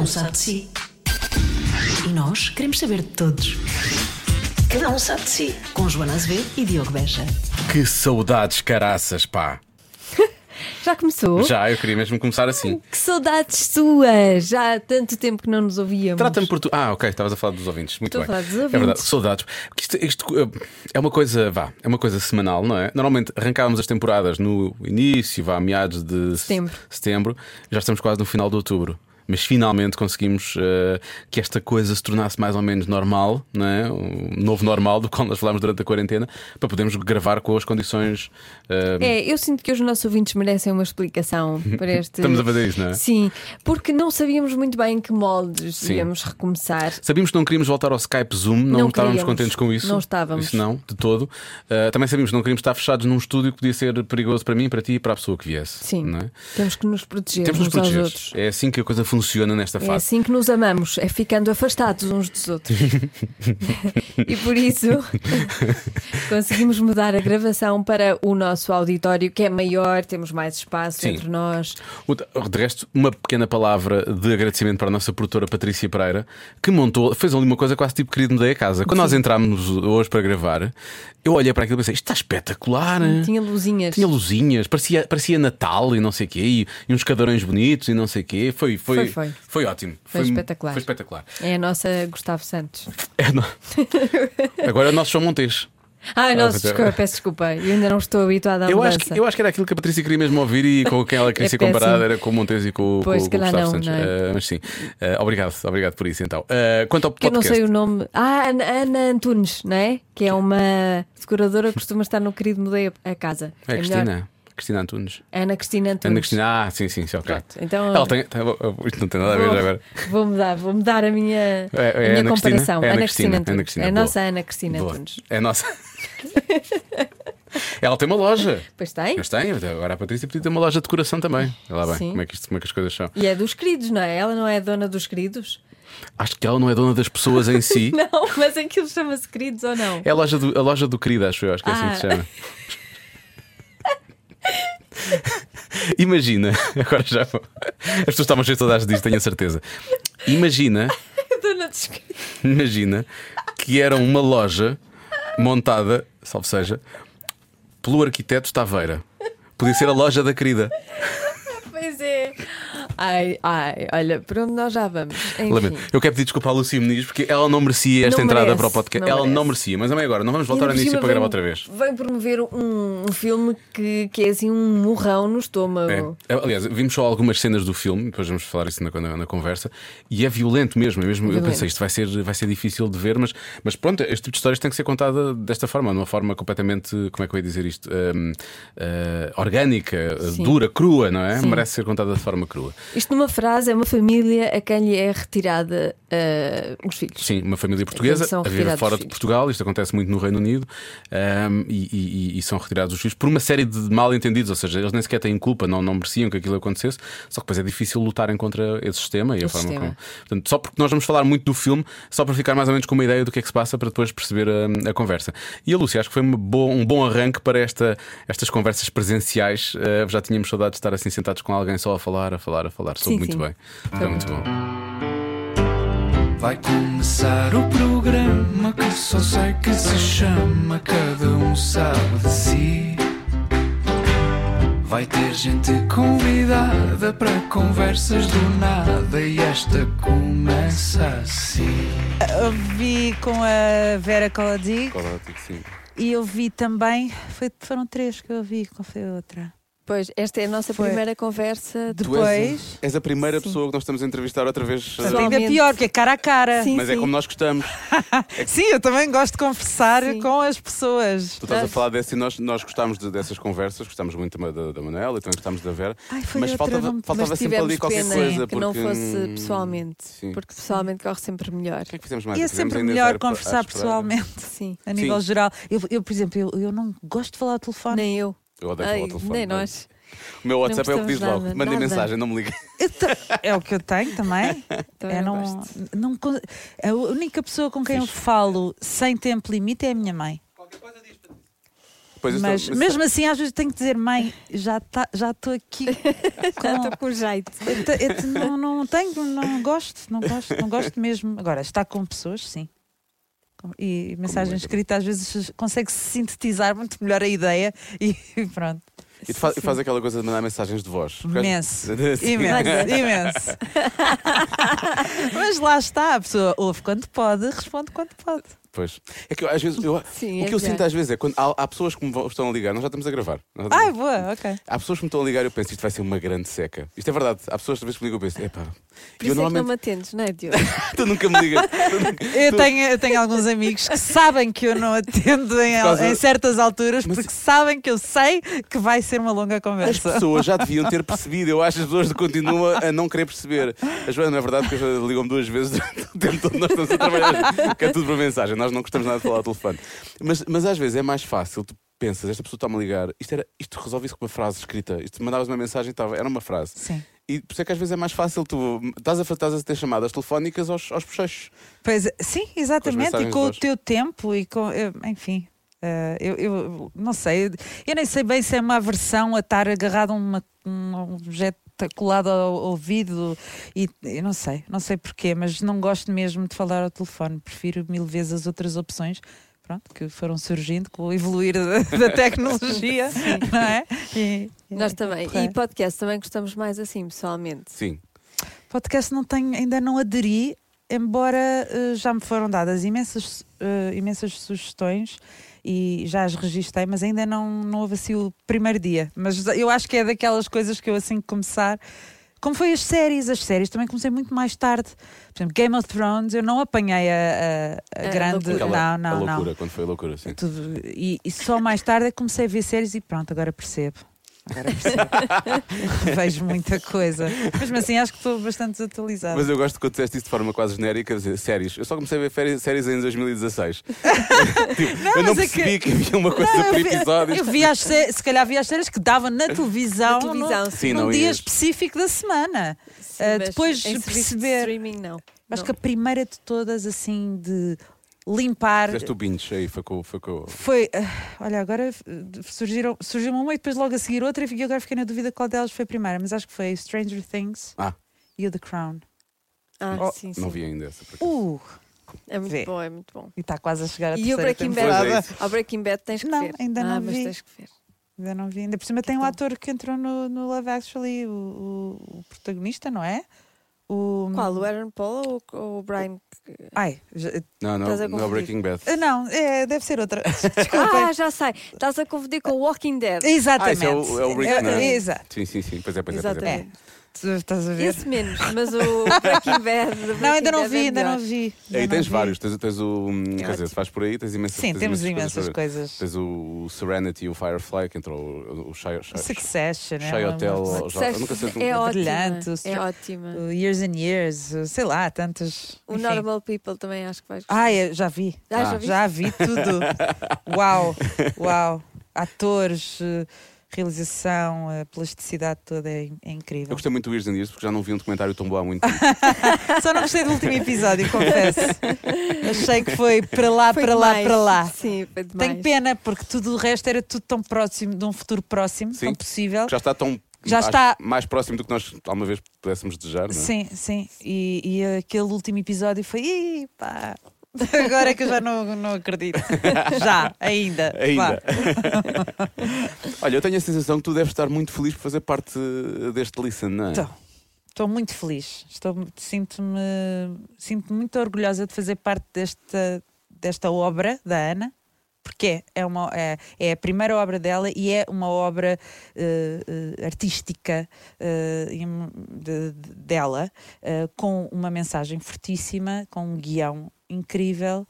um sabe de si. E nós queremos saber de todos. Cada um sabe de si. Com Joana Azevedo e Diogo Beja. Que saudades, caraças, pá. Já começou? Já, eu queria mesmo começar assim. Que saudades suas! Já há tanto tempo que não nos ouvíamos. Trata-me por tu. Ah, ok, estavas a falar dos ouvintes. Muito Estou a bem. falar dos É ouvintes. verdade, saudades. Porque isto, isto, eh, é uma coisa, vá, é uma coisa semanal, não é? Normalmente arrancávamos as temporadas no início, vá, meados de Setembro. setembro. Já estamos quase no final de outubro. Mas finalmente conseguimos eh, que esta coisa se tornasse mais ou menos normal, não é? um novo normal do qual nós falámos durante a quarentena, para podermos gravar com as condições. eh, É, eu sinto que os nossos ouvintes merecem uma explicação para este. Estamos a fazer isso, não é? Sim, porque não sabíamos muito bem em que moldes Sim. íamos recomeçar. Sabíamos que não queríamos voltar ao Skype Zoom, não, Não estávamos contentes com isso. Não estávamos. Isso não, de todo. Uh, também sabíamos que não queríamos estar fechados num estúdio que podia ser perigoso para mim, para ti e para a pessoa que viesse. Sim, é? temos que nos proteger Temos de nos proteger. outros. É assim que a coisa funciona nesta É fase. assim que nos amamos, é ficando afastados uns dos outros. e por isso conseguimos mudar a gravação para o nosso auditório, que é maior, temos mais espaço Sim. entre nós. De resto, uma pequena palavra de agradecimento para a nossa produtora Patrícia Pereira, que montou, fez ali uma coisa quase tipo querido me dei a casa. Quando nós entrámos hoje para gravar, eu olhei para aquilo e pensei: isto está espetacular. Tinha luzinhas. Tinha luzinhas, parecia, parecia Natal e não sei o quê, e, e uns cadeirões bonitos e não sei o quê. Foi, foi, Foi, foi. ótimo. Foi espetacular. Foi espetacular. É a nossa Gustavo Santos. É, não- Agora é o nosso João Montes. Ai, nossa, é- desculpa, peço desculpa. Eu ainda não estou habituada à Eu mudança. acho, que, eu acho que era aquilo que a Patrícia queria mesmo ouvir e com quem ela queria É ser comparada era com o Montes e com, Pois, com, com o Gustavo não, Santos. não é? Eh, mas sim, Eh, obrigado, obrigado por isso então. Eh, quanto ao Que eu não podcast. sei o nome. Ah, Ana, Ana Antunes, não é? Que é uma seguradora que costuma estar no querido Mudei a Casa. É a melhor- Cristina. Cristina Antunes. Ana Cristina Antunes. Ana Cristina, ah, sim, sim, sim, ok. Pronto, então- Ela tem, isto não tem nada a ver Vou, agora. vou mudar, vou mudar a minha, É- é a minha Ana Cristina? comparação. É Ana Ana Cristina, Cristina Ana Antunes. Cristina, é a nossa Ana Cristina Boa. Antunes. É a nossa. Ela tem uma loja. Pois tem. Mas tem, agora a Patrícia podia ter uma loja de decoração também. Olha lá bem, como é, que isto, como é que as coisas são. E é dos queridos, não é? Ela não é dona dos queridos? Acho que ela não é dona das pessoas em si. Não, mas aquilo chama-se queridos ou não? É a loja do, a loja do querido, acho eu, acho que é assim que Ah. se chama. Imagina, agora já vou. As pessoas estavam cheias saudades disto, tenho a certeza. Imagina, dona dos queridos. imagina que era uma loja montada, salve seja, pelo arquiteto Taveira. Podia ser a loja da querida. Pois é. Ai, ai, olha, para onde nós já vamos? Enfim. Eu quero pedir desculpa à Lucia Muniz porque ela não merecia esta Não entrada merece, para o podcast. ela merece. não merecia, mas também agora, não vamos voltar ao início para gravar outra vez. Vem promover um, um filme que, que é assim um murrão no estômago. É. Aliás, vimos só algumas cenas do filme, depois vamos falar isso na, na- na conversa, e é violento mesmo. é mesmo eu Violento. pensei, isto vai ser, vai ser difícil de ver, mas, mas pronto, este tipo de histórias tem que ser contada desta forma, de uma forma completamente, como é que eu ia dizer isto? Hum, eh, orgânica, Sim. dura, crua, não é? Sim. Merece ser contada de forma crua. Isto numa frase é uma família a quem lhe é retirada ah, os filhos. Sim, uma família portuguesa a viver fora de. Portugal, isto acontece muito no Reino Unido, hum, e, e- e são retirados os filhos por uma série de mal entendidos, ou seja, eles nem sequer têm culpa, não, não mereciam que aquilo acontecesse, só que depois é difícil lutarem contra esse sistema e a forma sistema. como. Portanto, só porque nós vamos falar muito do filme, só para ficar mais ou menos com uma ideia do que é que se passa para depois perceber a, a conversa. E a Lúcia, acho que foi boa- um bom arranque para esta, estas conversas presenciais. Uh, já tínhamos saudade de estar assim sentados com alguém só a falar, a falar, a falar. Soube Sim, muito sim. bem. Foi muito bom. Vai começar o programa que só sei que se chama Cada um sabe de si. Vai ter gente convidada para conversas do nada e esta começa assim. Eu vi com a Vera Coladig Sim. e eu vi também. Foi, foram três que eu vi, qual foi a outra? Pois, esta é a nossa Foi. primeira conversa de... Depois. és, a primeira pessoa que nós estamos a entrevistar outra vez. Portanto, ainda Pessoalmente. pior, porque é cara a cara. Sim, Mas é sim. como nós gostamos. Sim, eu também gosto de conversar Sim. com as pessoas. Tu estás a falar dessa e nós, nós gostámos de- dessas conversas, gostamos muito da, da Manela e também gostámos da Vera. Ai, foi mas outra, faltava, não- faltava Mas sempre ali qualquer pena coisa. que não porque, fosse hum, pessoalmente, Sim. porque pessoalmente corre sempre melhor. O que é que fizemos mais? E é Fizemos sempre ainda melhor conversar espera. pessoalmente, Sim, a nível Sim. geral. Eu, eu, por exemplo, eu, eu não gosto de falar ao telefone. nem eu. Eu odeio falar ao telefone. nem não. nós. O meu WhatsApp é o que diz logo. Mandem nada. mensagem, não me liguem. Eu te- É o que eu tenho também. Também É, não gosto. não, a única pessoa com quem eu falo sem tempo limite é a minha mãe. Pois isso Mas não- mesmo assim, às vezes tenho que dizer, mãe, já tá- já estou aqui. Já estou com jeito. Eu te- eu te- não, não tenho, não gosto, não gosto, não gosto mesmo. Agora, estar com pessoas, sim. E mensagem é? escrita às vezes consegue-se sintetizar muito melhor a ideia e pronto. E faz, faz aquela coisa de mandar mensagens de voz. Imenso. Imenso, imenso. Mas lá está, a pessoa ouve quando pode, responde quando pode. Pois. É que eu, às vezes, eu- Sim, o é que eu sinto às vezes é quando há, há pessoas que me vão- estão a ligar, nós já estamos a gravar. Estamos- boa, ok. Há pessoas que me estão a ligar e eu penso, isto vai ser uma grande seca. Isto é verdade. Há pessoas que às vezes que me ligam e eu penso, epá. Por eu isso é que não me normalmente. atendes, não é, Diogo? tu nunca me ligas. Nunca- Eu tu- tenho, eu tenho alguns amigos que sabem que eu não atendo em, causa- em certas alturas Mas- porque sabem que eu sei que vai ser uma longa As conversa. pessoas já deviam ter percebido. Eu acho que as pessoas continuam a não querer perceber. A Joana, não é verdade que já ligam-me duas vezes durante o tempo todo nós estamos a trabalhar, que é tudo por mensagem. Nós não gostamos nada de falar ao telefone. Mas, mas às vezes é mais fácil, tu pensas, esta pessoa está-me a ligar, isto, era, isto resolve-se com uma frase escrita. Isto mandavas uma mensagem e estava, era uma frase. Sim. E por isso é que às vezes é mais fácil, tu estás a, estás a ter chamadas telefónicas aos, aos bochechos. Pois, é, sim, exatamente. mensagens E com o teu tempo e com. eu- enfim. eh, eu, eu não sei, eu nem sei bem se é uma aversão a estar agarrado a uma, um objeto colado ao ouvido e eu não sei, não sei porquê, mas não gosto mesmo de falar ao telefone, prefiro mil vezes as outras opções. Pronto, que foram surgindo com o evoluir da, da tecnologia, não é? E- Nós também. E podcast também gostamos mais assim, pessoalmente. Sim. Podcast não tenho, ainda não aderi, embora eh, já me foram dadas imensas, eh, imensas sugestões e já as registrei, mas ainda não, não houve assim o primeiro dia. Mas eu acho que é daquelas coisas que eu assim que começar. Como foi as séries, as séries também comecei muito mais tarde. Por exemplo, Game of Thrones, eu não apanhei a, a- a A grande. loucura. Aquela- Não, não, a não. loucura, quando foi a loucura, sim. Tudo- e, e só mais tarde é que comecei a ver séries e pronto, agora percebo. Agora percebo. Vejo muita coisa. Mesmo assim, acho que estou bastante desatualizada. Mas eu gosto que quando disseste isso de forma quase genérica, dizer, séries. Eu só comecei a ver férias- séries em 2016. Tipo, eu não mas é que- percebi que... havia uma coisa Não, por episódios. Eu vi as se calhar vi as séries que davam na televisão, Na televisão, no- Sim, num não dia ias. específico da semana. Sim, mas depois em serviço de perceber- streaming, não. Acho Não. que a primeira de todas, assim, de limpar. Fizeste o binge aí, foi com. Foi com... Foi, ah, olha, agora eh, surgiram, surgiu uma e depois logo a seguir outra, e agora fiquei na dúvida qual delas foi a primeira, mas acho que foi Stranger Things Ah. e o The Crown. Ah, Oh, sim, sim. Não vi ainda essa. Uh, É muito Vê. bom, é muito bom. e está quase a chegar a E o terceira Breaking Bad? É. Ao Breaking Bad tens que Não, ver. ainda ah, não mas vi. tens que ver. Ainda não vi. Ainda por cima tem um bom. ator que entrou no, no Love Actually, o, o- o protagonista, não é? O, Qual? O Aaron Paul ou, o Brian? Ai, já- Não, não, Estás a não é. Breaking Bad. ah, não, é, deve ser outra. Desculpem. Ah, já sei. Estás a confundir com o Walking Dead. Exatamente. Ah, é o- é o Rick, não é? Exato. Sim, sim, sim. Pois é, pois é. Pois é. Estás a ver? Esse menos, mas o Breaking Bad. Não, ainda não vi, é ainda não vi. Aí tens vi. vários. Tens, tens o. hum, quer dizer, ótimo. se faz por aí, tens imensas Sim, tens temos imensas coisas. Tens o, Serenity e o Firefly, que entrou o, Shy, Succession, é Shy Hotel. nunca sei é ótima. Brilhante, o É Stra- ótima. o Years and Years, sei lá, tantas. O. Normal People também acho que vais gostar. Ah, já vi. Ah, já viste? já vi tudo. uau, uau. Atores, eh, realização, a plasticidade toda é, é Eu incrível. gostei muito do and Years porque já não vi um documentário tão bom há muito tempo. Só não gostei do último episódio, confesso. Achei que foi para lá, Foi para lá, demais. para lá. Sim, foi demais. Tenho pena, porque tudo o resto era tudo tão próximo, de um futuro próximo, Sim. tão possível. Já está tão. Já acho, está- mais próximo do que nós alguma vez pudéssemos desejar, não é? Sim, sim. E, e aquele último episódio foi. "Ih, pá, Agora é que eu já não, não acredito. Já, ainda. Ainda. Olha, eu tenho a sensação que tu deves estar muito feliz por fazer parte deste Listen, não é? Estou. Estou muito feliz. Estou, sinto-me, sinto-me muito orgulhosa de fazer parte desta, desta obra da Ana, porque é, uma, é, é a primeira obra dela e é uma obra eh, eh, artística im- de- de- dela, com uma mensagem fortíssima, com um guião incrível.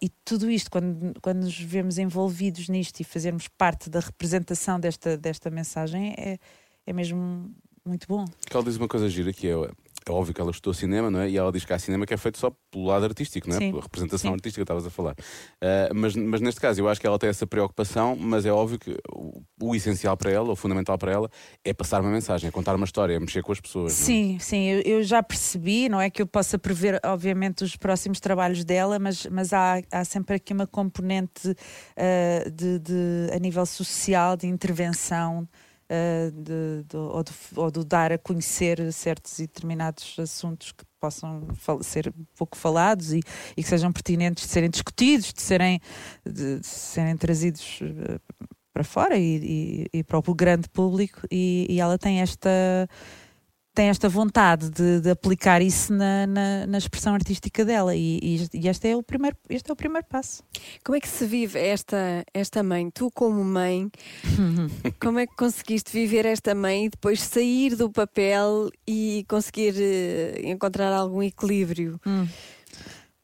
e tudo isto, quando, quando nos vemos envolvidos nisto e fazermos parte da representação desta, desta mensagem, é, é mesmo muito bom. Ela diz uma coisa gira que é. É óbvio que ela estudou cinema, não é? E ela diz que há cinema que é feito só pelo lado artístico, não é? Sim, Pela representação sim. artística que estavas a falar. Ah, mas, mas neste caso, eu acho que ela tem essa preocupação, mas é óbvio que o, o essencial para ela, o fundamental para ela, é passar uma mensagem, é contar uma história, é mexer com as pessoas. é? Sim, sim, eu, eu já percebi, não é que eu possa prever, obviamente, os próximos trabalhos dela, mas, mas há, há sempre aqui uma componente ah, de, de- a nível social, de intervenção. Ah, de, de- ou, de, ou de dar a conhecer certos e determinados assuntos que possam ser pouco falados e, e que sejam pertinentes de serem discutidos, de serem, de, de serem trazidos eh, para fora e, e- e para o grande público. E, e ela tem esta tem esta vontade de, de aplicar isso na, na, na expressão artística dela e, e, este é o primeiro este é o primeiro passo Como é que se vive esta, esta mãe? Tu, como mãe, como é que conseguiste viver esta mãe e depois sair do papel e conseguir eh, encontrar algum equilíbrio?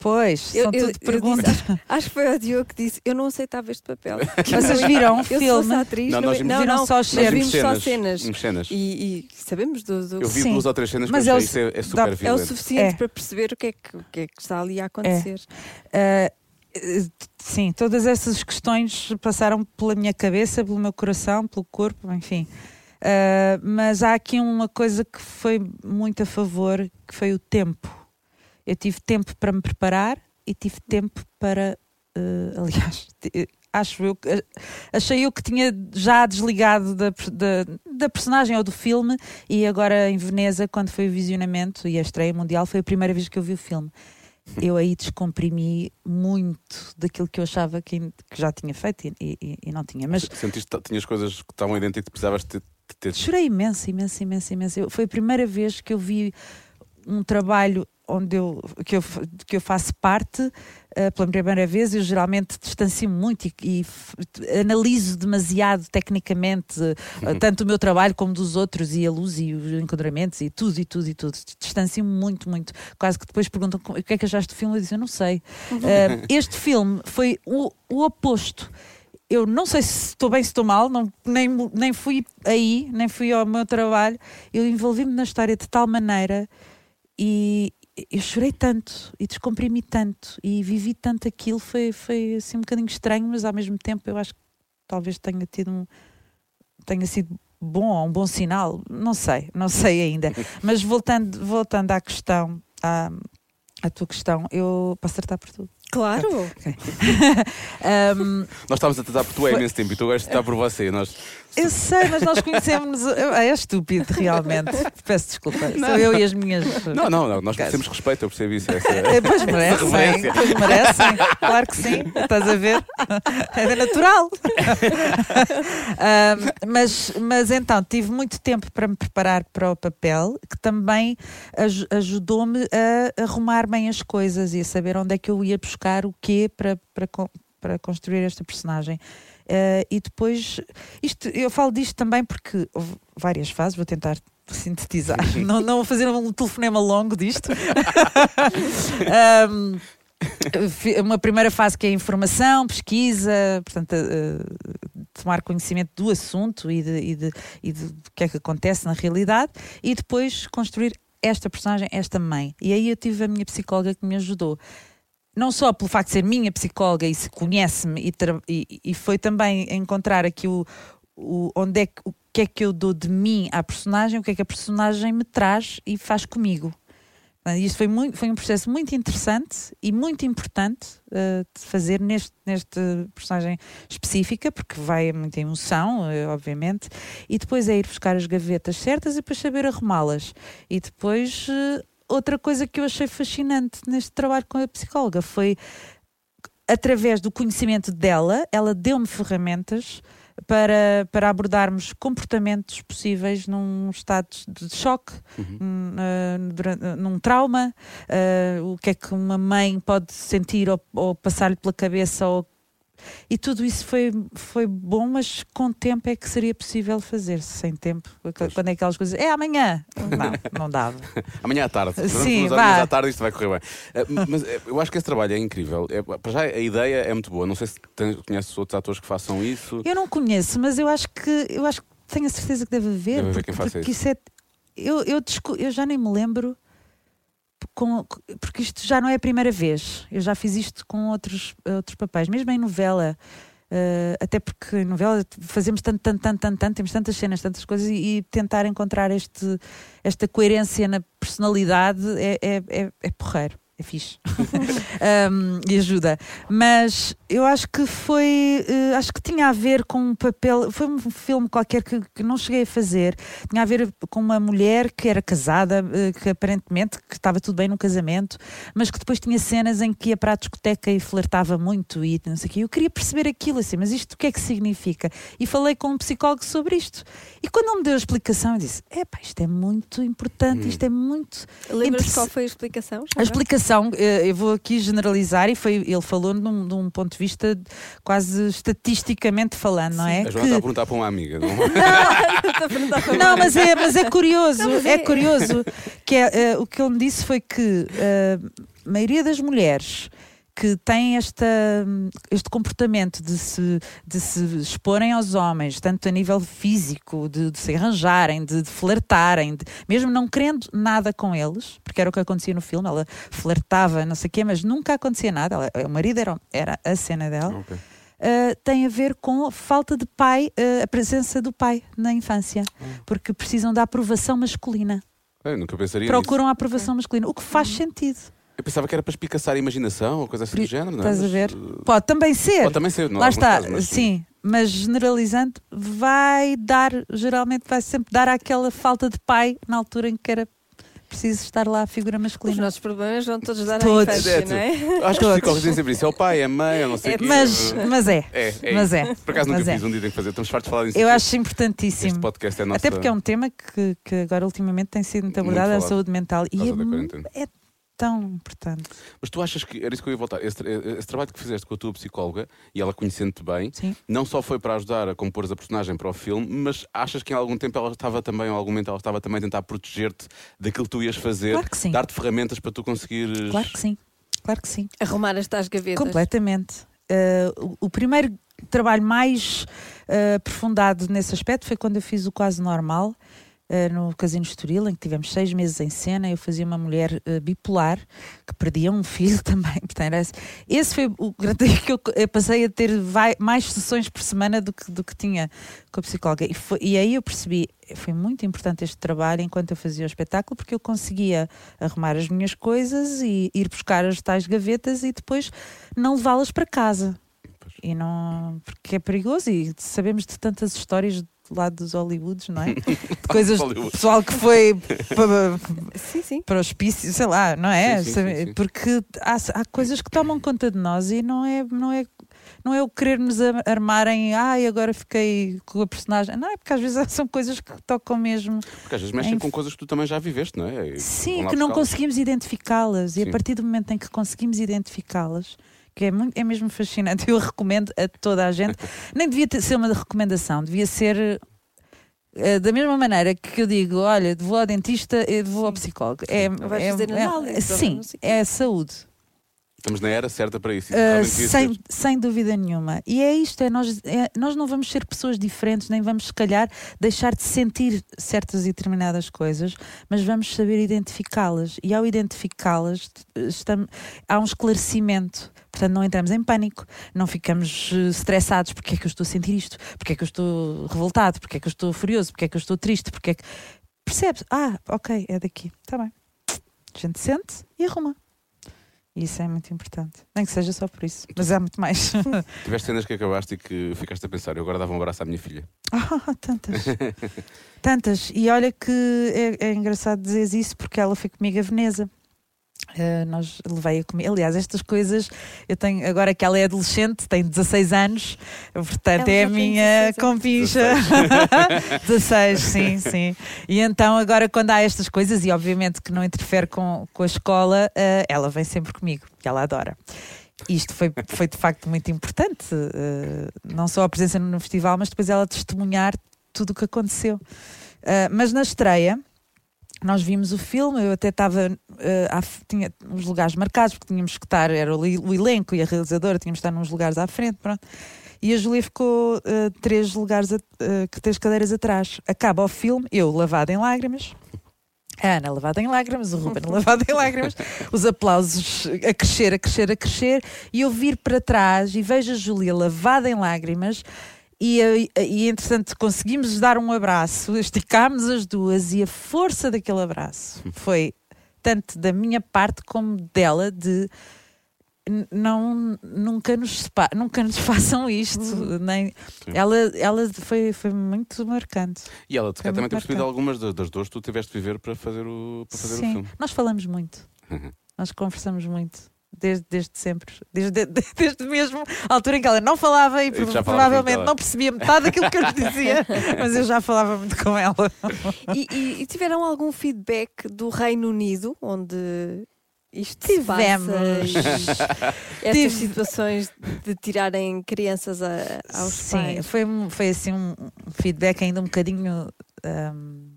Pois são tudo perguntas disse- acho, que foi o Diogo que disse: Eu não aceitava este papel. vocês viram o Eu filme atriz, Não, não, nós não, vimos- não, viram só nós cenas. vimos só cenas. cenas. Vimos cenas. E, e sabemos do, do- Eu vi Sim. duas ou três cenas Mas que eu é o- isso é, é dá- super é o suficiente É. para perceber o que, é que, o que é que está ali a acontecer. Uh, uh, sim, todas essas questões passaram pela minha cabeça, pelo meu coração, pelo corpo, enfim. Uh, mas há aqui uma coisa que foi muito a favor, que foi o tempo. Eu tive tempo para me preparar e tive tempo para, uh, aliás, acho eu que achei eu que tinha já desligado da, da, da personagem ou do filme e agora em Veneza, quando foi o visionamento e a estreia mundial, foi a primeira vez que eu vi o filme eu aí descomprimi muito daquilo que eu achava que, que já tinha feito e, e- e não tinha. Mas Sentiste que tinhas coisas que estavam dentro e precisavas de ter. de ter- chorei imenso, imenso, imenso, imenso. Eu- foi a primeira vez que eu vi um trabalho onde eu, que, eu, que eu faço parte eh, pela primeira vez. Eu geralmente distancio muito e, e analiso demasiado tecnicamente eh, tanto o meu trabalho como dos outros e a luz e os enquadramentos e tudo e tudo e tudo. Distancio muito, muito. Quase que depois perguntam "Como- o que é que achaste do filme. Eu disse, eu não sei. Eh, este filme foi o, o oposto eu não sei se estou bem, se estou mal, não, nem, nem fui aí, nem fui ao meu trabalho. Eu envolvi-me na história de tal maneira e eu chorei tanto e descomprimi tanto e vivi tanto aquilo. Foi, foi assim um bocadinho estranho, mas ao mesmo tempo eu acho que talvez tenha tido um, tenha sido bom ou um bom sinal. Não sei, não sei ainda. Mas voltando, voltando à questão, à, à tua questão, eu posso tratar por tudo. Claro! Ahm, Nós estávamos a tratar por tu há imenso tempo e tu agora tratar por você. Nós... Eu sei, mas nós conhecemos. É estúpido, realmente. Peço desculpa. Sou eu e as minhas. Não, não, não, nós merecemos respeito, eu percebi isso. Essa... Eh, Pois merecem, pois merecem, claro que sim, estás a ver? É natural. Mas, mas então, tive muito tempo para me preparar para o papel, que também aj- ajudou-me a arrumar bem as coisas e a saber onde é que eu ia buscar o quê para, para, para construir esta personagem. Eh, e depois, isto, eu falo disto também porque houve várias fases, vou tentar sintetizar, não, não vou fazer um telefonema longo disto. Fi- uma primeira fase que é a informação, pesquisa, portanto, eh, tomar conhecimento do assunto e, de, e, de, e de- do que é que acontece na realidade, e depois construir esta personagem, esta mãe. E aí eu tive a minha psicóloga que me ajudou não só pelo facto de ser minha psicóloga e se conhece-me e, e- e foi também encontrar aqui o, o- onde é que, o que é que eu dou de mim à personagem, o que é que a personagem me traz e faz comigo. Isto foi, muito, foi um processo muito interessante e muito importante eh, de fazer neste, neste personagem específica, porque vai muita emoção, eh, obviamente, e depois é ir buscar as gavetas certas e depois saber arrumá-las. E depois eh, outra coisa que eu achei fascinante neste trabalho com a psicóloga foi através do conhecimento dela, ela deu-me ferramentas para, para abordarmos comportamentos possíveis num estado de choque, num, ah, durante- num trauma, ah, o que é que uma mãe pode sentir ou, ou passar-lhe pela cabeça ou e tudo isso foi, foi bom, mas com tempo é que seria possível fazer. Sem tempo, quando é aquelas coisas, é amanhã. Não, não dava. Amanhã à tarde. Sim, vá. amanhã à tarde isto vai correr bem. Eh, Mas eh, eu acho que esse trabalho é incrível. É, para já a ideia é muito boa. Não sei se tens- conheces outros atores que façam isso. Eu não conheço, mas eu acho que eu acho que tenho a certeza que deve haver. Deve haver porque, quem faça porque isso. isso é. Eu, eu, eu já nem me lembro com- porque isto já não é a primeira vez. Eu já fiz isto com outros, outros papéis, mesmo em novela. eh, até porque em novela fazemos tanto, tanto, tanto, tanto, tanto, temos tantas cenas, tantas coisas, e, e tentar encontrar este, esta coerência na personalidade é, é, é, é porreiro. É fixe. Um, e ajuda. Mas eu acho que foi. eh, acho que tinha a ver com um papel. Foi um filme qualquer que, que não cheguei a fazer. Tinha a ver com uma mulher que era casada, eh, que aparentemente que estava tudo bem no casamento, mas que depois tinha cenas em que ia para a discoteca e flertava muito e não sei o quê. Eu queria perceber aquilo assim, mas isto o que é que significa? E falei com um psicólogo sobre isto. E quando ele me deu a explicação, eu disse: é pá, isto é muito importante, isto é muito. Lembras qual foi a explicação? Já A explicação, eh, eu vou aqui generalizar, e foi, ele falou num, de um ponto de vista quase estatisticamente falando, não é? A Joana está a Que- perguntar para uma amiga. Não? Perguntar para não, mas é, mas é curioso, Não, mas é... é- curioso que é, eh, o que ele me disse foi que eh, a maioria das mulheres que têm esta, este comportamento de se, de se exporem aos homens, tanto a nível físico, de, de se arranjarem, de, de flertarem, de- mesmo não querendo nada com eles, porque era o que acontecia no filme, ela flertava, não sei o quê, mas nunca acontecia nada, ela- o marido era, era a cena dela Ok. uh, tem a ver com a falta de pai, uh, a presença do pai na infância, Hum. porque precisam da aprovação masculina. Eu nunca pensaria Procuram a aprovação masculina, o que faz sentido. Eu pensava que era para espicaçar a imaginação ou coisa assim do género, não é? Estás a Mas, ver? uh, Pode também ser. Pode também ser, não Lá alguns está, casos, mas- sim, mas generalizando, vai dar, geralmente vai sempre dar àquela falta de pai na altura em que era preciso estar lá a figura Os masculina. nossos problemas vão todos dar Todos. à infância, não é? Acho que os psicólogos dizem sempre isso. É o pai, é a mãe, eu não sei o quê. Mas, mas é, É, é mas é. Por acaso nunca mas é. fiz, um dia que fazer. Estamos fartos de falar disso. Eu acho importantíssimo. Este podcast é nossa... Até porque é um tema que, que agora ultimamente tem sido muito Muito abordado, a falado. saúde mental. E causa é, da mu- quarentena. é tão importante. Mas tu achas que, era isso que eu ia voltar, esse, esse trabalho que fizeste com a tua psicóloga, e ela conhecendo-te bem, Sim. não só foi para ajudar a compor a personagem para o filme, mas achas que em algum tempo ela estava também, ou em algum momento ela estava também a tentar proteger-te daquilo que tu ias fazer, Claro dar-te ferramentas para tu conseguires. Claro que sim. Claro que sim. Arrumar as tais gavetas. Completamente. Uh, o, o primeiro trabalho mais uh, aprofundado nesse aspecto foi quando eu fiz o Quase Normal. Uh, no Casino Estoril, em que tivemos seis meses em cena, eu fazia uma mulher uh, bipolar que perdia um filho também. Portanto, esse, esse foi o grande que eu, eu passei a ter vai- mais sessões por semana do que, do que tinha com a psicóloga. E, foi- e aí eu percebi, foi muito importante este trabalho enquanto eu fazia o espetáculo, porque eu conseguia arrumar as minhas coisas e ir buscar as tais gavetas e depois não levá-las para casa. E não, porque é perigoso e sabemos de tantas histórias lado dos Hollywoods, não é? De coisas de Hollywood. pessoal que foi para, Sim, sim. para o hospício, sei lá, não é? Sim, sim, Sabe- sim, sim. Porque há, há coisas que tomam conta de nós e não é, não é, não é o querermos a- armar em ai, agora fiquei com a personagem. Não é porque às vezes são coisas que tocam mesmo. Porque às vezes mexem Em- com coisas que tu também já viveste, não é? E Sim, que não conseguimos identificá-las. E Sim. a partir do momento em que conseguimos identificá-las, que é, muito, é mesmo fascinante, eu recomendo a toda a gente. Nem devia ter- ser uma recomendação, devia ser. eh, da mesma maneira que eu digo, olha, vou ao dentista, eu vou ao psicólogo. É, Vais é- fazer é- análise, ou sim, é a saúde. Estamos na era certa para isso. Uh, sem, sem dúvida nenhuma. E é isto: é nós, é- nós não vamos ser pessoas diferentes, nem vamos, se calhar, deixar de sentir certas e determinadas coisas, mas vamos saber identificá-las. E ao identificá-las, há um esclarecimento. Portanto, não entramos em pânico, não ficamos eh, estressados. Porque é que eu estou a sentir isto? Porque é que eu estou revoltado? Porque é que eu estou furioso? Porque é que eu estou triste? Porque é que. Percebes? Ah, ok, é daqui. Está bem. A gente sente e arruma. E isso é muito importante. Nem que seja só por isso. Mas há muito mais. Tiveste cenas que acabaste e que ficaste a pensar, eu agora dava um abraço à minha filha. Ah, tantas. tantas. E olha que é, é engraçado dizer isso porque ela foi comigo a Veneza. Eh, nós levei a comer. Aliás, estas coisas eu tenho agora que ela é adolescente, tem 16 anos, portanto Ela é a minha 16 compincha. 16, sim, sim. E então, agora, quando há estas coisas, e obviamente que não interfere com, com a escola, eh, ela vem sempre comigo e ela adora. Isto foi, foi de facto muito importante, eh, não só a presença no festival, mas depois ela testemunhar tudo o que aconteceu. Mas na estreia, nós vimos o filme, eu até estava, eh, f- tinha uns lugares marcados, porque tínhamos que estar, era o, o elenco e a realizadora, tínhamos que estar nos lugares à frente, pronto. E a Júlia ficou eh, três lugares, a- eh, que três cadeiras atrás. Acaba o filme, eu lavada em lágrimas, A Ana lavada em lágrimas, o Ruben lavado em lágrimas, os aplausos a crescer, a crescer, a crescer, e eu vir para trás e vejo a Júlia lavada em lágrimas. E, eh, e entretanto conseguimos dar um abraço, esticámos as duas e a força daquele abraço foi tanto da minha parte como dela de não nunca nos nunca nos façam isto nem ela ela foi foi muito marcante. E ela Foi também tem percebido algumas da- das dores que tu tiveste de viver para fazer o, para fazer o sim filme. nós falamos muito. Uhum. nós conversamos muito desde, desde sempre. Desde, desde mesmo a altura em que ela não falava e muito provavelmente não percebia metade daquilo que eu lhe dizia mas eu já falava muito com ela. E, e- e tiveram algum feedback do Reino Unido, onde isto Tivemos. estas Tive- situações de tirarem crianças a- aos Sim, pais? foi, um- foi assim um um feedback ainda um bocadinho ahm,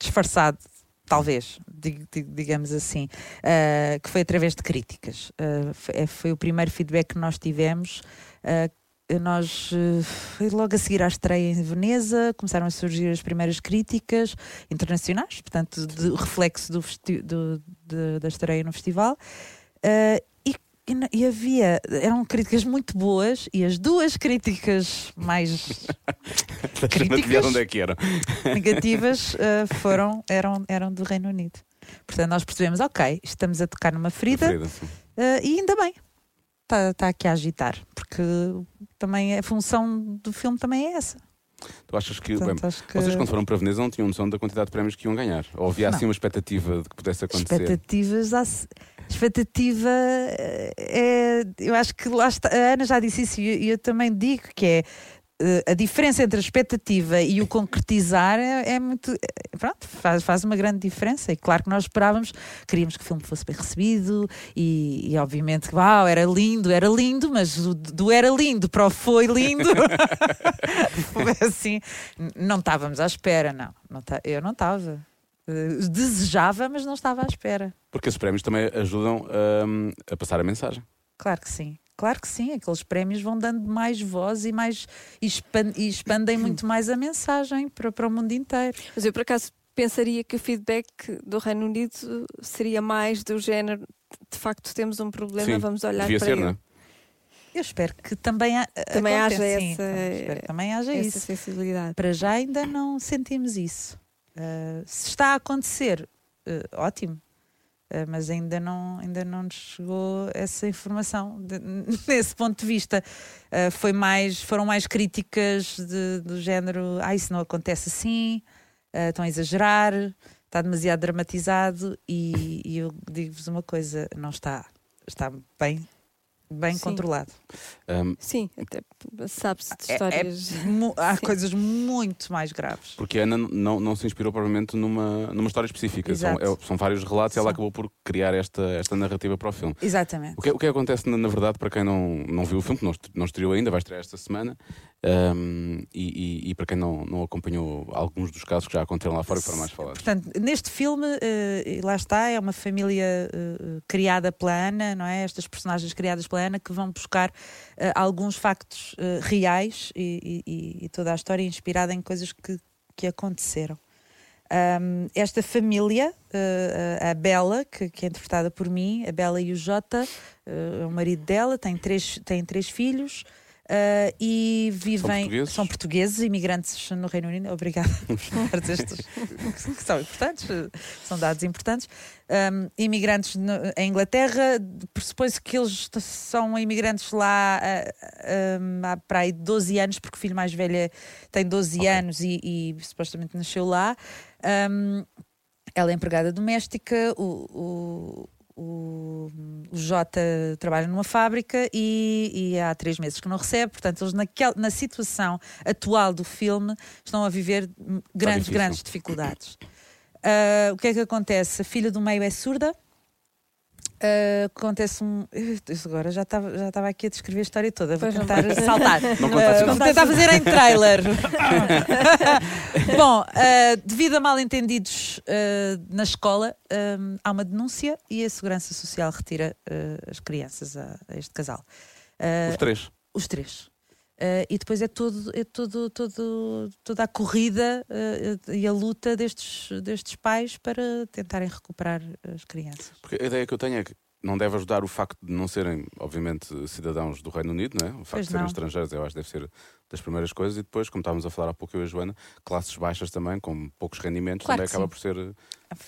disfarçado, talvez, dig- dig- digamos assim, ah, que foi através de críticas. Ah, foi, é- foi o primeiro feedback que nós tivemos. ah, nós eh, logo a seguir à estreia em Veneza, começaram a surgir as primeiras críticas internacionais, portanto, de reflexo do do- de- da estreia no festival. E e, havia, eram críticas muito boas e as duas críticas mais adivinhar onde é que era. negativas eh, foram, eram, eram do Reino Unido. Portanto, nós percebemos, ok, estamos a tocar numa ferida Ferida, eh, e ainda bem, está tá aqui a agitar, porque também a função do filme também é essa. Tu achas que. Portanto, bem, acho que Vocês, quando foram para Veneza, não tinham noção da quantidade de prémios que iam ganhar? Ou havia assim Não. uma expectativa de que pudesse acontecer? expectativas há expectativa eh, é eu acho que lá está, a Ana já disse isso e eu, também digo que é eh, a diferença entre a expectativa e o concretizar é, é muito eh, pronto, faz, faz uma grande diferença. E claro que nós esperávamos queríamos que o filme fosse bem recebido e, e obviamente uau, era lindo, era lindo mas o- do era lindo para o foi lindo assim, não estávamos à espera não, não tá- eu não estava desejava, mas não estava à espera. Porque esses prémios também ajudam hum, a passar a mensagem. Claro que sim. Claro que sim, aqueles prémios vão dando mais voz e mais e expan- e expandem muito mais a mensagem para, para o mundo inteiro. Mas eu, por acaso, pensaria que o feedback do Reino Unido seria mais do género de facto temos um problema, Sim, vamos olhar Devia para ser, ele. não é? Eu espero que também, ha- Também aconteça, haja sim. essa- também haja Essa isso. sensibilidade. Para já ainda não sentimos isso. Uh, se está a acontecer, uh, ótimo. Uh, mas ainda não, ainda não nos chegou essa informação. De- nesse ponto de vista, foi mais, foram mais críticas de- do género: ah, isso não acontece assim, estão a exagerar, está demasiado dramatizado. E, e eu digo-vos uma coisa: não está, está bem, bem Sim. controlado. Hum, Sim, até sabe-se de É- é histórias. mu- há Sim. coisas muito mais graves. porque a Ana não, não se inspirou provavelmente numa, numa história específica. São, é- são vários relatos e ela Sim. acabou por criar esta, esta narrativa para o filme. Exatamente. O que, o que acontece, na, na verdade, para quem não, não viu o filme, que não, não estreou ainda, vai estrear esta semana, hum, e, e- e para quem não, não acompanhou alguns dos casos que já aconteceram lá fora foram mais falados. Portanto, neste filme, e lá está, é uma família eh, criada pela Ana, não é? Estas personagens criadas pela Ana que vão buscar eh, alguns factos reais e, e- toda a história inspirada em coisas que, que aconteceram. Ahm, esta família, eh, a Bela, que, que é interpretada por mim, a Bela e o Jota, eh, é o marido dela, tem três, tem três filhos. Eh, e vivem portugueses? são portugueses, imigrantes no Reino Unido. Obrigada por estes que são importantes, são dados importantes. Um, imigrantes no- em Inglaterra, pressupõe-se que eles são imigrantes lá ah, há para aí 12 anos, porque o filho mais velho tem 12 Ok. anos e, e supostamente nasceu lá. Um, ela é empregada doméstica, o, o, o, o Jota trabalha numa fábrica e, e há três meses que não recebe, portanto, eles naquel, na situação atual do filme estão a viver grandes, grandes dificuldades. Ah, o que é que acontece? A filha do meio é surda. Ah, acontece um. Isso agora já estava já estava aqui a descrever a história toda. Vou Pois não tentar vai. saltar. Não contaste vou tentar fazer em trailer. Bom, ah, devido a mal entendidos ah, na escola, ah, há uma denúncia e a Segurança Social retira as crianças a, a este casal. Os três. os três. Uh, e depois é, todo, é todo, todo, toda a corrida uh, e a luta destes, destes pais para tentarem recuperar as crianças. Porque a ideia que eu tenho é que não deve ajudar o facto de não serem, obviamente, cidadãos do Reino Unido, não é? O facto Pois de serem não. estrangeiros, eu acho que deve ser das primeiras coisas. E depois, como estávamos a falar há pouco eu e a Joana, classes baixas também, com poucos rendimentos, Claro também acaba sim. por ser.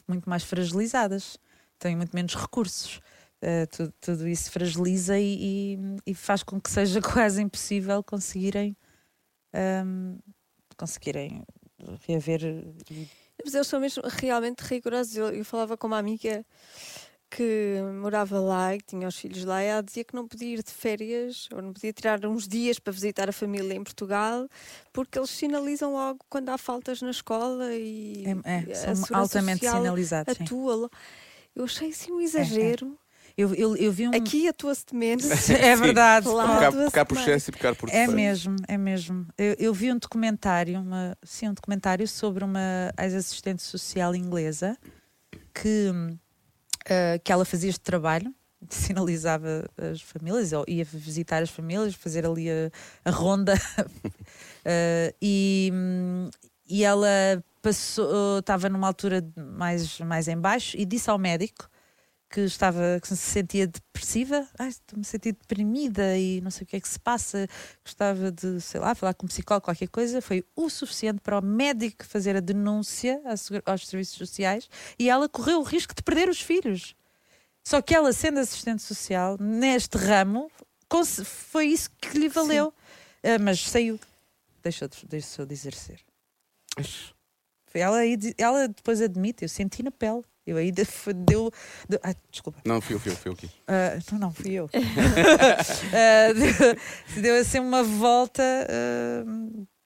Muito mais fragilizadas, têm muito menos recursos. Uh, tu- tudo, isso fragiliza e, e- e faz com que seja quase impossível conseguirem um, conseguirem reaver Mas eles são mesmo realmente rigorosos. Eu, eu falava com uma amiga que morava lá e que tinha os filhos lá e ela dizia que não podia ir de férias ou não podia tirar uns dias para visitar a família em Portugal porque eles sinalizam logo quando há faltas na escola e é, é, são altamente sinalizados. atua. Eu achei assim um exagero. Eu, eu, eu vi um. Aqui atua-se de menos. É verdade. Claro. Pecar, por excesso e pecar por É defeito. mesmo, é mesmo. Eu, eu vi um documentário, uma, sim, um documentário sobre uma ex-assistente social inglesa que, ah, que ela fazia este trabalho, sinalizava as famílias, ou ia visitar as famílias, fazer ali a, a ronda. Ah, e, e ela passou, estava numa altura mais, mais em baixo e disse ao médico que estava que se sentia depressiva, ai, estou-me a sentir deprimida e não sei o que é que se passa, gostava de, sei lá, falar com um psicólogo, qualquer coisa, foi o suficiente para o médico fazer a denúncia aos serviços sociais e ela correu o risco de perder os filhos. Só que ela, sendo assistente social, neste ramo, foi isso que lhe valeu. Ah, mas saiu, deixou de, deixou de exercer. Foi Ela, ela depois admite, eu senti na pele. Eu aí de- deu. deu ai, desculpa. Não, fui eu, fui eu, fui eu aqui. Ah, não, não, fui eu. Ah, deu, deu assim uma volta, ah,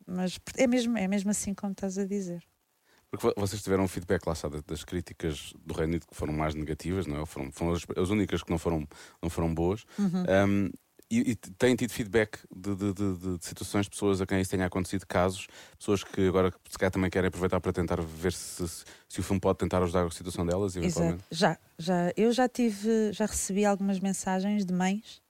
mas é mesmo, é mesmo assim como estás a dizer. Porque vo- vocês tiveram um feedback lá das- das críticas do Reino Unido que foram mais negativas, não é? Foram, foram as, as únicas que não foram, não foram boas. Uhum. Um, e, e têm tido feedback de, de- de- de- situações de pessoas a quem isso tenha acontecido, casos, pessoas que agora se calhar também querem aproveitar para tentar ver se, se, se o filme pode tentar ajudar a situação delas, Exato. eventualmente. Já, já, eu já tive, já recebi algumas mensagens de mães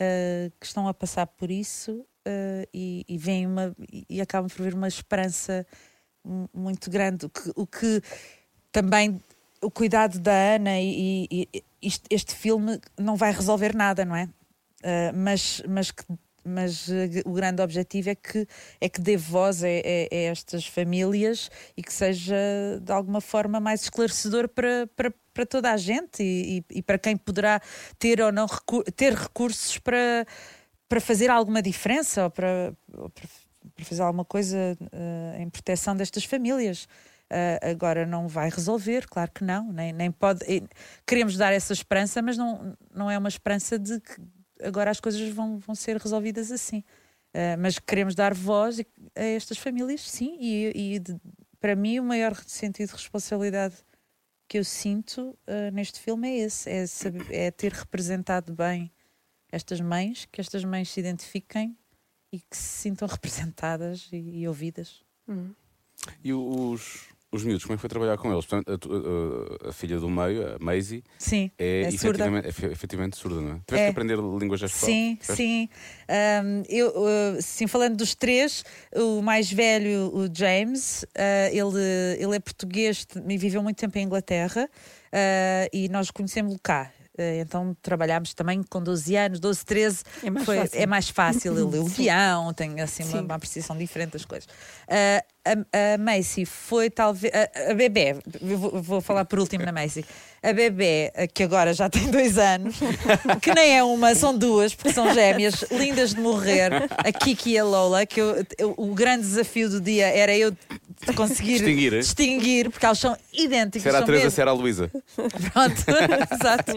ah, que estão a passar por isso ah, e, e veem uma e, acabam por ver uma esperança mu- muito grande, o que, o que também o cuidado da Ana e, e- e isto- este filme não vai resolver nada, não é? Ah, mas, mas que mas eh, o grande objetivo é que é que dê voz a, a- a estas famílias e que seja de alguma forma mais esclarecedor para, para, para toda a gente e, e- e para quem poderá ter ou não ter recursos para, para fazer alguma diferença ou para, ou para, para fazer alguma coisa eh, em proteção destas famílias. Ah, agora não vai resolver, claro que não, nem, nem pode. Queremos dar essa esperança, mas não, não é uma esperança de agora as coisas vão, vão ser resolvidas assim. Ah, mas queremos dar voz a estas famílias, sim, e, e de- para mim o maior sentido de responsabilidade que eu sinto ah, neste filme é esse: é, saber- é ter representado bem estas mães, que estas mães se identifiquem e que se sintam representadas e, e ouvidas. Hum. E os, os miúdos, como é que foi trabalhar com eles? Portanto, a, tu- a- a filha do meio, a Maisie, Sim, é, É surda. efetivamente, é fe- efetivamente surda, não é? Tiveste É. que aprender língua gestual? Sim, Tiveste? sim. Ahm, eu, uh, sim, falando dos três, o mais velho, o James, ah, ele, ele é português e viveu muito tempo em Inglaterra ah, e nós conhecemos-lo cá. Ah, então trabalhámos também com 12 anos, 12, 13. É mais foi- fácil. é mais fácil. Ele leu o guião, tem assim uma, uma apreciação diferente das coisas. Ah, a, a Macy foi talvez. A, a bebê, vou, vou falar por último na Macy. A bebê, ah, que agora já tem dois anos, que nem é uma, são duas, porque são gêmeas, lindas de morrer, a Kiki e a Lola, que eu- eu- o grande desafio do dia era eu conseguir Distinguir, hein? distinguir, porque elas são idênticas. Se era a Teresa, mesmo- se era a Luísa. Pronto, exato.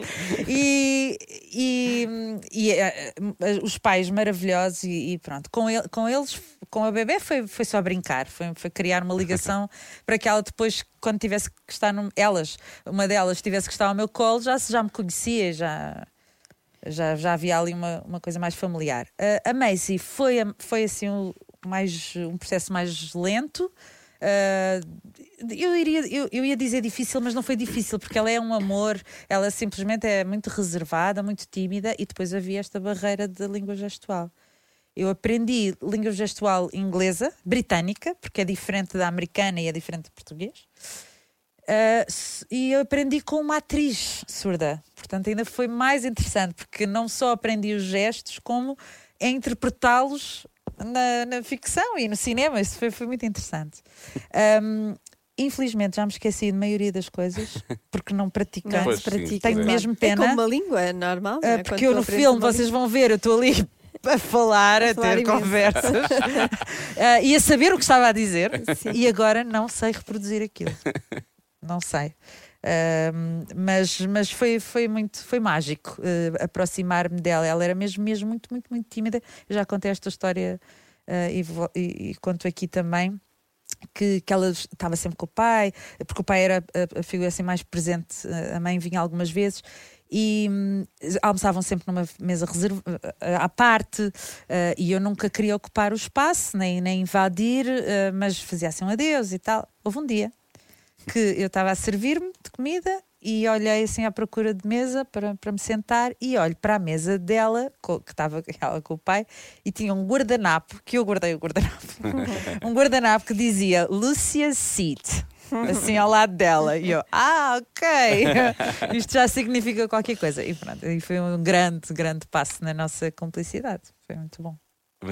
E, e, e, eh, os pais maravilhosos e, e pronto, com, ele, com eles, com a bebê foi, foi só brincar, foi, foi criar uma ligação para que ela depois, quando tivesse que estar no, elas, uma delas tivesse que estar ao meu colo, já, já me conhecia, já, já, já havia ali uma, uma coisa mais familiar. A- a Macy foi, foi assim um, mais, um processo mais lento. Ah, eu, iria, eu, eu ia dizer difícil, mas não foi difícil, porque ela é um amor, ela simplesmente é muito reservada, muito tímida, e depois havia esta barreira da língua gestual. Eu aprendi língua gestual inglesa, britânica, porque é diferente da americana e é diferente do português. Uh, e eu aprendi com uma atriz surda. Portanto, ainda foi mais interessante, porque não só aprendi os gestos, como a interpretá-los na, na ficção e no cinema. Isso foi, foi muito interessante. Um, infelizmente, já me esqueci de maioria das coisas, porque não pratiquei. Não Pois, se sim, pratica. Tenho é. mesmo É pena. como uma língua, é normal. não é? Ah, Quando porque eu no filme, vocês língua- vão ver, eu estou ali a falar, a, A falar ter imenso. conversas Ah, e a saber o que estava a dizer. Sim. E agora não sei reproduzir aquilo. Não sei. Ahm, mas mas foi, foi muito foi mágico eh, aproximar-me dela. Ela era mesmo, mesmo muito, muito, muito tímida. Eu já contei esta história eh, e, vou- e- e conto aqui também. Que, que ela estava sempre com o pai, porque o pai era a, a figura assim mais presente, a mãe vinha algumas vezes e hum, almoçavam sempre numa mesa reserva, eh, à parte eh, e eu nunca queria ocupar o espaço, nem, nem invadir, eh, mas fazia assim um adeus e tal. Houve um dia que eu estava a servir-me de comida e olhei assim à procura de mesa para, para me sentar e olho para a mesa dela, que estava ela com o pai, e tinha um guardanapo, que eu guardei o guardanapo, um guardanapo que dizia Lucia Seat. Assim ao lado dela, e eu, ah, ok, isto já significa qualquer coisa. E pronto, e foi um grande, grande passo na nossa cumplicidade. Foi muito bom.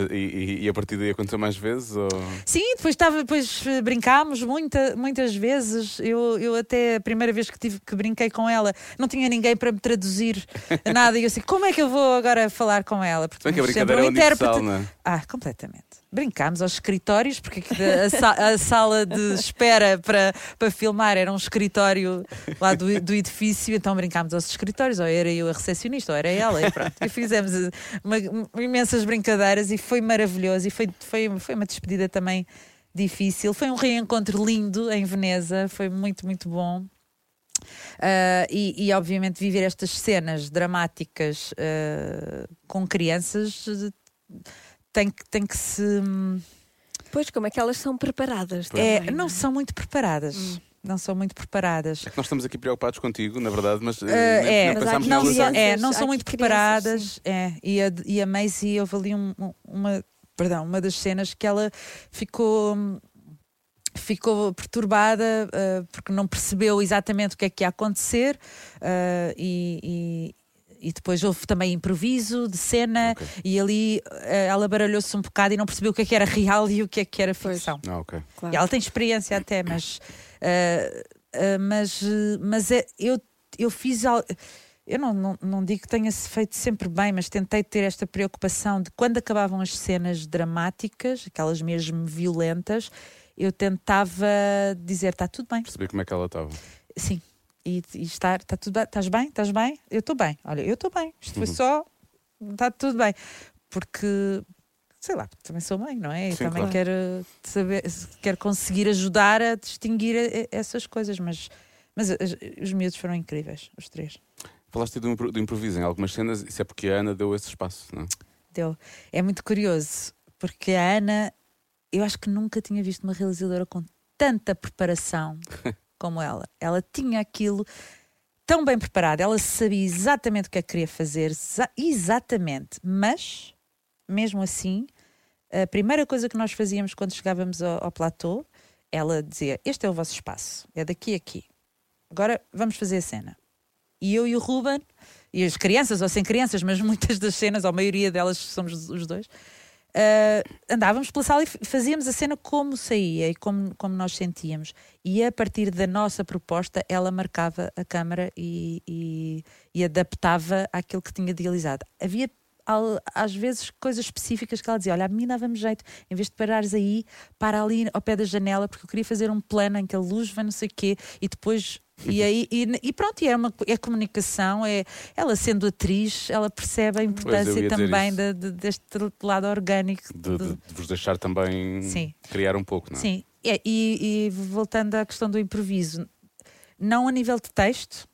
E, e- e a partir daí aconteceu mais vezes? Ou... Sim, depois, estava, depois brincámos muita, muitas vezes. Eu, eu até a primeira vez que, tive, que brinquei com ela, não tinha ninguém para me traduzir nada. E eu assim, como é que eu vou agora falar com ela? Porque bem que a brincadeira é um universal, intérprete. não é? Ah, completamente. Brincámos aos escritórios, porque a, a sala de espera para, para filmar era um escritório lá do, do edifício, então brincámos aos escritórios, ou era eu a recepcionista, ou era ela, e pronto. E fizemos eh, uma- imensas brincadeiras e foi maravilhoso. E foi, foi, foi uma despedida também difícil. Foi um reencontro lindo em Veneza, foi muito, muito bom. Ah, e, e, obviamente viver estas cenas dramáticas ah, com crianças tem que, tem que se. hum, Pois, como é que elas são preparadas? é, também, não é? são muito preparadas. Não são muito preparadas. É que nós estamos aqui preocupados contigo, na verdade, mas nem- é, pensámos não, nelas antes. é, não são muito crianças, preparadas. É, e, a, e a Maisie, houve ali um- um- uma, perdão, uma das cenas que ela ficou. hum, Ficou perturbada ah, porque não percebeu exatamente o que é que ia acontecer ah, e, e- e depois houve também improviso de cena Ok. e ali ah, ela baralhou-se um bocado e não percebeu o que é que era real e o que é que era ficção. Ah, ok. Claro. E ela tem experiência até, mas, ah, ah, mas, eh, mas é- eu, eu fiz. al- Eu não, não, não digo que tenha-se feito sempre bem, mas tentei ter esta preocupação de quando acabavam as cenas dramáticas, aquelas mesmo violentas, eu tentava dizer: está tudo bem, Perceber como é que ela estava. sim. E, e estar, está tudo bem, estás bem? Estás bem? Eu estou bem. Olha, eu estou bem. Isto foi Uhum. só, está tudo bem. Porque, sei lá, também sou mãe, não é? E Sim, também claro. quero saber, quero conseguir ajudar a distinguir a- a- essas coisas, mas, mas as- os miúdos foram incríveis, os três. Falaste do, do improviso em algumas cenas, isso é porque a Ana deu esse espaço, não é? Deu. É muito curioso, porque a Ana, eu acho que nunca tinha visto uma realizadora com tanta preparação como ela. Ela tinha aquilo tão bem preparado, ela sabia exatamente o que é que queria fazer, exa- exatamente, mas, mesmo assim, a primeira coisa que nós fazíamos quando chegávamos ao, ao platô, ela dizia: Este é o vosso espaço, é daqui a aqui. Agora vamos fazer a cena. E eu e o Ruben, e as crianças, ou sem crianças, mas muitas das cenas, ou a maioria delas somos os dois, ah, andávamos pela sala e fazíamos a cena como saía e como, como nós sentíamos. E a partir da nossa proposta, ela marcava a câmara e, e, e adaptava àquilo que tinha idealizado. Havia às vezes coisas específicas que ela dizia: Olha, a mim dava-me jeito, em vez de parares aí, para ali ao pé da janela, porque eu queria fazer um plano em que a luz vai não sei o quê, e depois. E, aí, e, e pronto, e é, uma, é comunicação, é ela sendo atriz, ela percebe a importância também de- de- deste lado orgânico. De, de- vos deixar também Sim. criar um pouco, não é? Sim, e, e voltando à questão do improviso, não a nível de texto,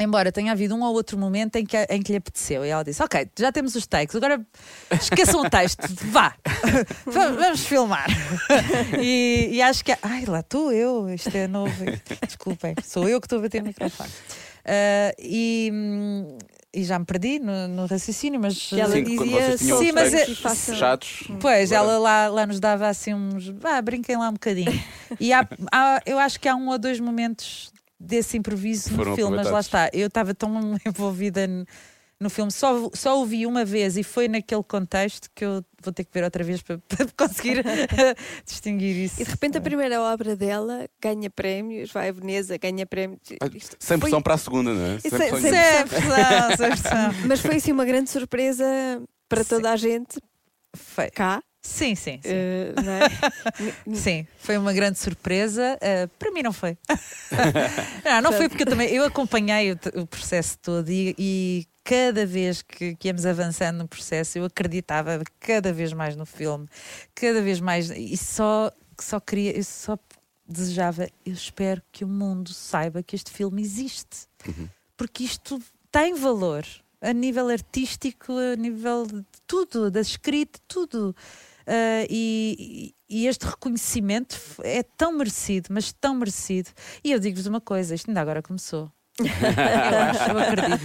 embora tenha havido um ou outro momento em que, em que lhe apeteceu, e ela disse: Ok, já temos os takes, agora esqueçam o texto, vá, Va- vamos filmar. e, e acho que. Ai, lá estou eu, isto é novo. Desculpem, sou eu que estou a bater no microfone. Ah, e, e já me perdi no, no raciocínio, mas. Que ela Sim, dizia Sim, mas é- chatos. Pois, agora- ela lá, lá nos dava assim uns. Vá, brinquem lá um bocadinho. E há, há- eu acho que há um ou dois momentos desse improviso Foram no filme, mas lá está. Eu estava tão envolvida n- no filme, só, só o vi uma vez e foi naquele contexto que eu vou ter que ver outra vez para, para conseguir distinguir isso. E de repente a primeira obra dela ganha prémios, vai a Veneza, ganha prémios. Isto Sem foi- pressão para a segunda, não é? Sem Sem- pressão sem- não, sempre não. Mas foi assim uma grande surpresa para Sim. toda a gente Foi. cá. Sim, sim, sim. não é? Sim, foi uma grande surpresa. Uh, para mim não foi. não, não foi porque eu também eu acompanhei o, o processo todo e, e cada vez que, que íamos avançando no processo eu acreditava cada vez mais no filme, cada vez mais e só só queria, eu só desejava, eu espero que o mundo saiba que este filme existe, porque isto tem valor a nível artístico, a nível de tudo, da escrita, tudo. Ah, e, e este reconhecimento é tão merecido, mas tão merecido. E eu digo-vos uma coisa: isto ainda agora começou. eu acho, eu acredito.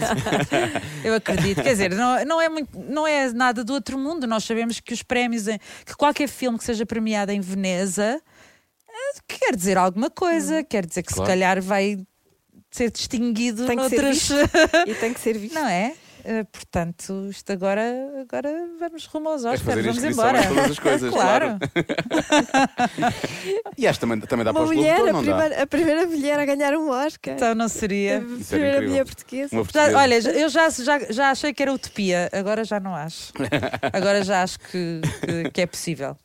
Eu acredito. Quer dizer, não, não, é muito, não é nada do outro mundo. Nós sabemos que os prémios, em- que qualquer filme que seja premiado em Veneza eh, quer dizer alguma coisa, quer dizer que Claro. se calhar vai ser distinguido Tem que ser noutras. E tem que ser visto. Não é? Eh, portanto, isto agora, agora vamos rumo aos É Oscars, fazer vamos embora. em todas as coisas, claro. E acho que também, também dá para Uma os Globos mulher, Ouro, a não dá? primeira, a primeira mulher a ganhar um Oscar. Então não seria. a era primeira mulher portuguesa. Portuguesa. olha, eu já, já, já achei que era utopia, agora já não acho. Agora já acho que, que, que é possível.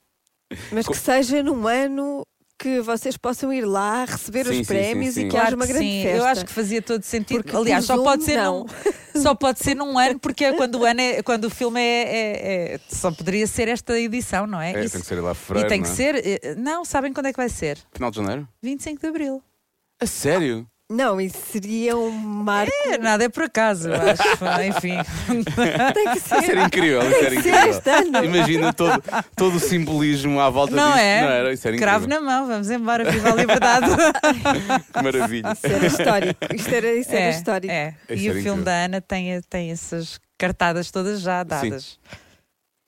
Mas que seja num ano que vocês possam ir lá receber Sim, os prémios sim, sim. e que Claro haja uma grande sim, festa. eu acho que fazia todo sentido. Porque Aliás, só pode ser não. num, só pode ser num ano, porque é quando o ano é, quando o filme é, é- é- só poderia ser esta edição, não é? É, Isso- tem que ser lá e fevereiro, tem que não é? ser. eh, Não, sabem quando é que vai ser? Final de janeiro? 25 de Abril. A sério? Não, isso seria um marco. É, nada é por acaso, eu acho. Enfim. Tem que ser. Isso era incrível, isso era incrível. este ano. Imagina todo, todo o simbolismo à volta Não disto. é? Não era? Isso era Cravo incrível. na mão, vamos embora, viva a liberdade. Que maravilha. Isso era histórico. Isto era, isso era histórico. é. Isso E o filme incrível. da Ana tem, tem essas cartadas todas já dadas.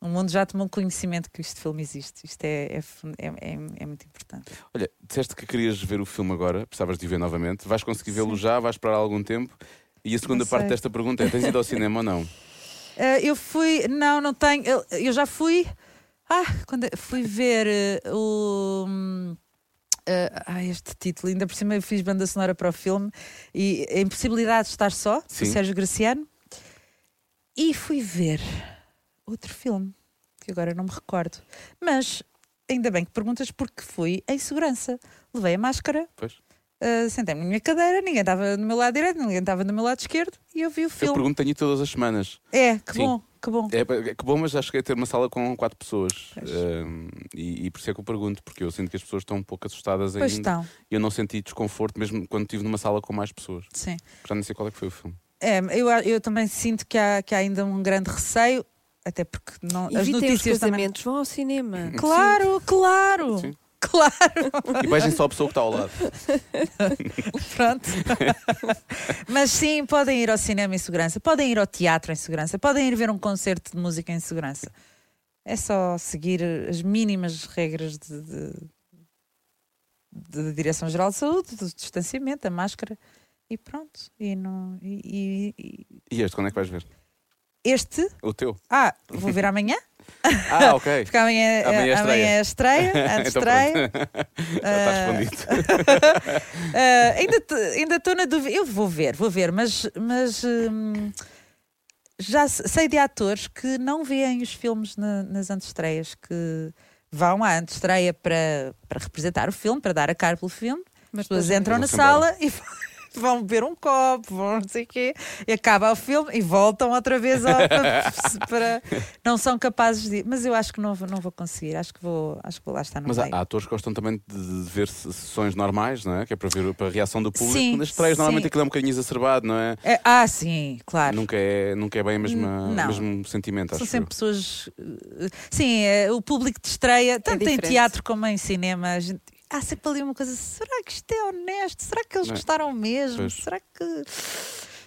O mundo já tomou conhecimento que este filme existe. Isto é, é, é, é- é muito importante. Olha, disseste que querias ver o filme agora, precisavas de ver novamente. Vais conseguir vê-lo já? Vais esperar algum tempo? E a segunda parte desta pergunta é: tens ido ao cinema ou não? Ah, eu fui. Não, não tenho. Eu, eu já fui. Ah, quando fui ver eh, o. hum, ah, ah, este título, ainda por cima eu fiz banda sonora para o filme e a impossibilidade de estar só, Sim. do Sérgio Graciano, e fui ver outro filme, que agora não me recordo. Mas ainda bem que perguntas porque fui em segurança. Levei a máscara, Pois. ah, sentei-me na minha cadeira, ninguém estava no meu lado direito, ninguém estava no meu lado esquerdo e eu vi o Eu filme. pergunto, tenho todas as semanas. É, que Sim. bom, que bom. É, é que bom, mas já cheguei a ter uma sala com quatro pessoas. E, e por isso é que eu pergunto, porque eu sinto que as pessoas estão um pouco assustadas Pois ainda. estão, E eu não senti desconforto mesmo quando estive numa sala com mais pessoas. sim. Já nem sei qual é que foi o filme. É, eu, eu também sinto que há, que há ainda um grande receio, até porque não, as Evitem os notícias também. casamentos, vão ao cinema. Claro, claro, Sim. claro, E beijem só a pessoa que está ao lado. pronto. Mas sim, podem ir ao cinema em segurança, podem ir ao teatro em segurança, podem ir ver um concerto de música em segurança. É só seguir as mínimas regras de, de, de Direção-Geral de Saúde, do distanciamento, a máscara e pronto. E, não, e- e- e- E este, quando é que vais ver? Este, O teu? ah, vou ver amanhã. Ah, ok. Porque amanhã, Amanhã é amanhã é estreia, antes Então estreia. Já está respondido. Ah, ainda ainda estou na dúvida. Eu vou ver, vou ver, mas, mas hum, já se- sei de atores que não veem os filmes na- nas antestreias, que vão à antestreia para, para representar o filme, para dar a cara pelo filme. Mas As pessoas depois entram na Vão-se embora. sala e vão beber um copo, vão não sei o quê, e acaba o filme e voltam outra vez ao- para, Não são capazes de. Mas eu acho que não, vou- não vou conseguir, acho que vou, acho que vou lá estar no Mas há, meio. há atores que gostam também de, ver se- sessões normais, não é? Que é para ver para a reação do público. Sim, Nas estreias, normalmente aquilo é um bocadinho exacerbado, não é? É, ah, sim, claro. Nunca é, nunca é bem o mesmo sentimento, São acho sempre eu. pessoas. eh, Sim, eh, o público de estreia, tanto em diferente. teatro como em cinema, a gente- há sempre ali uma coisa: será que isto é honesto? Será que eles Não é? gostaram mesmo? Pois. Será que.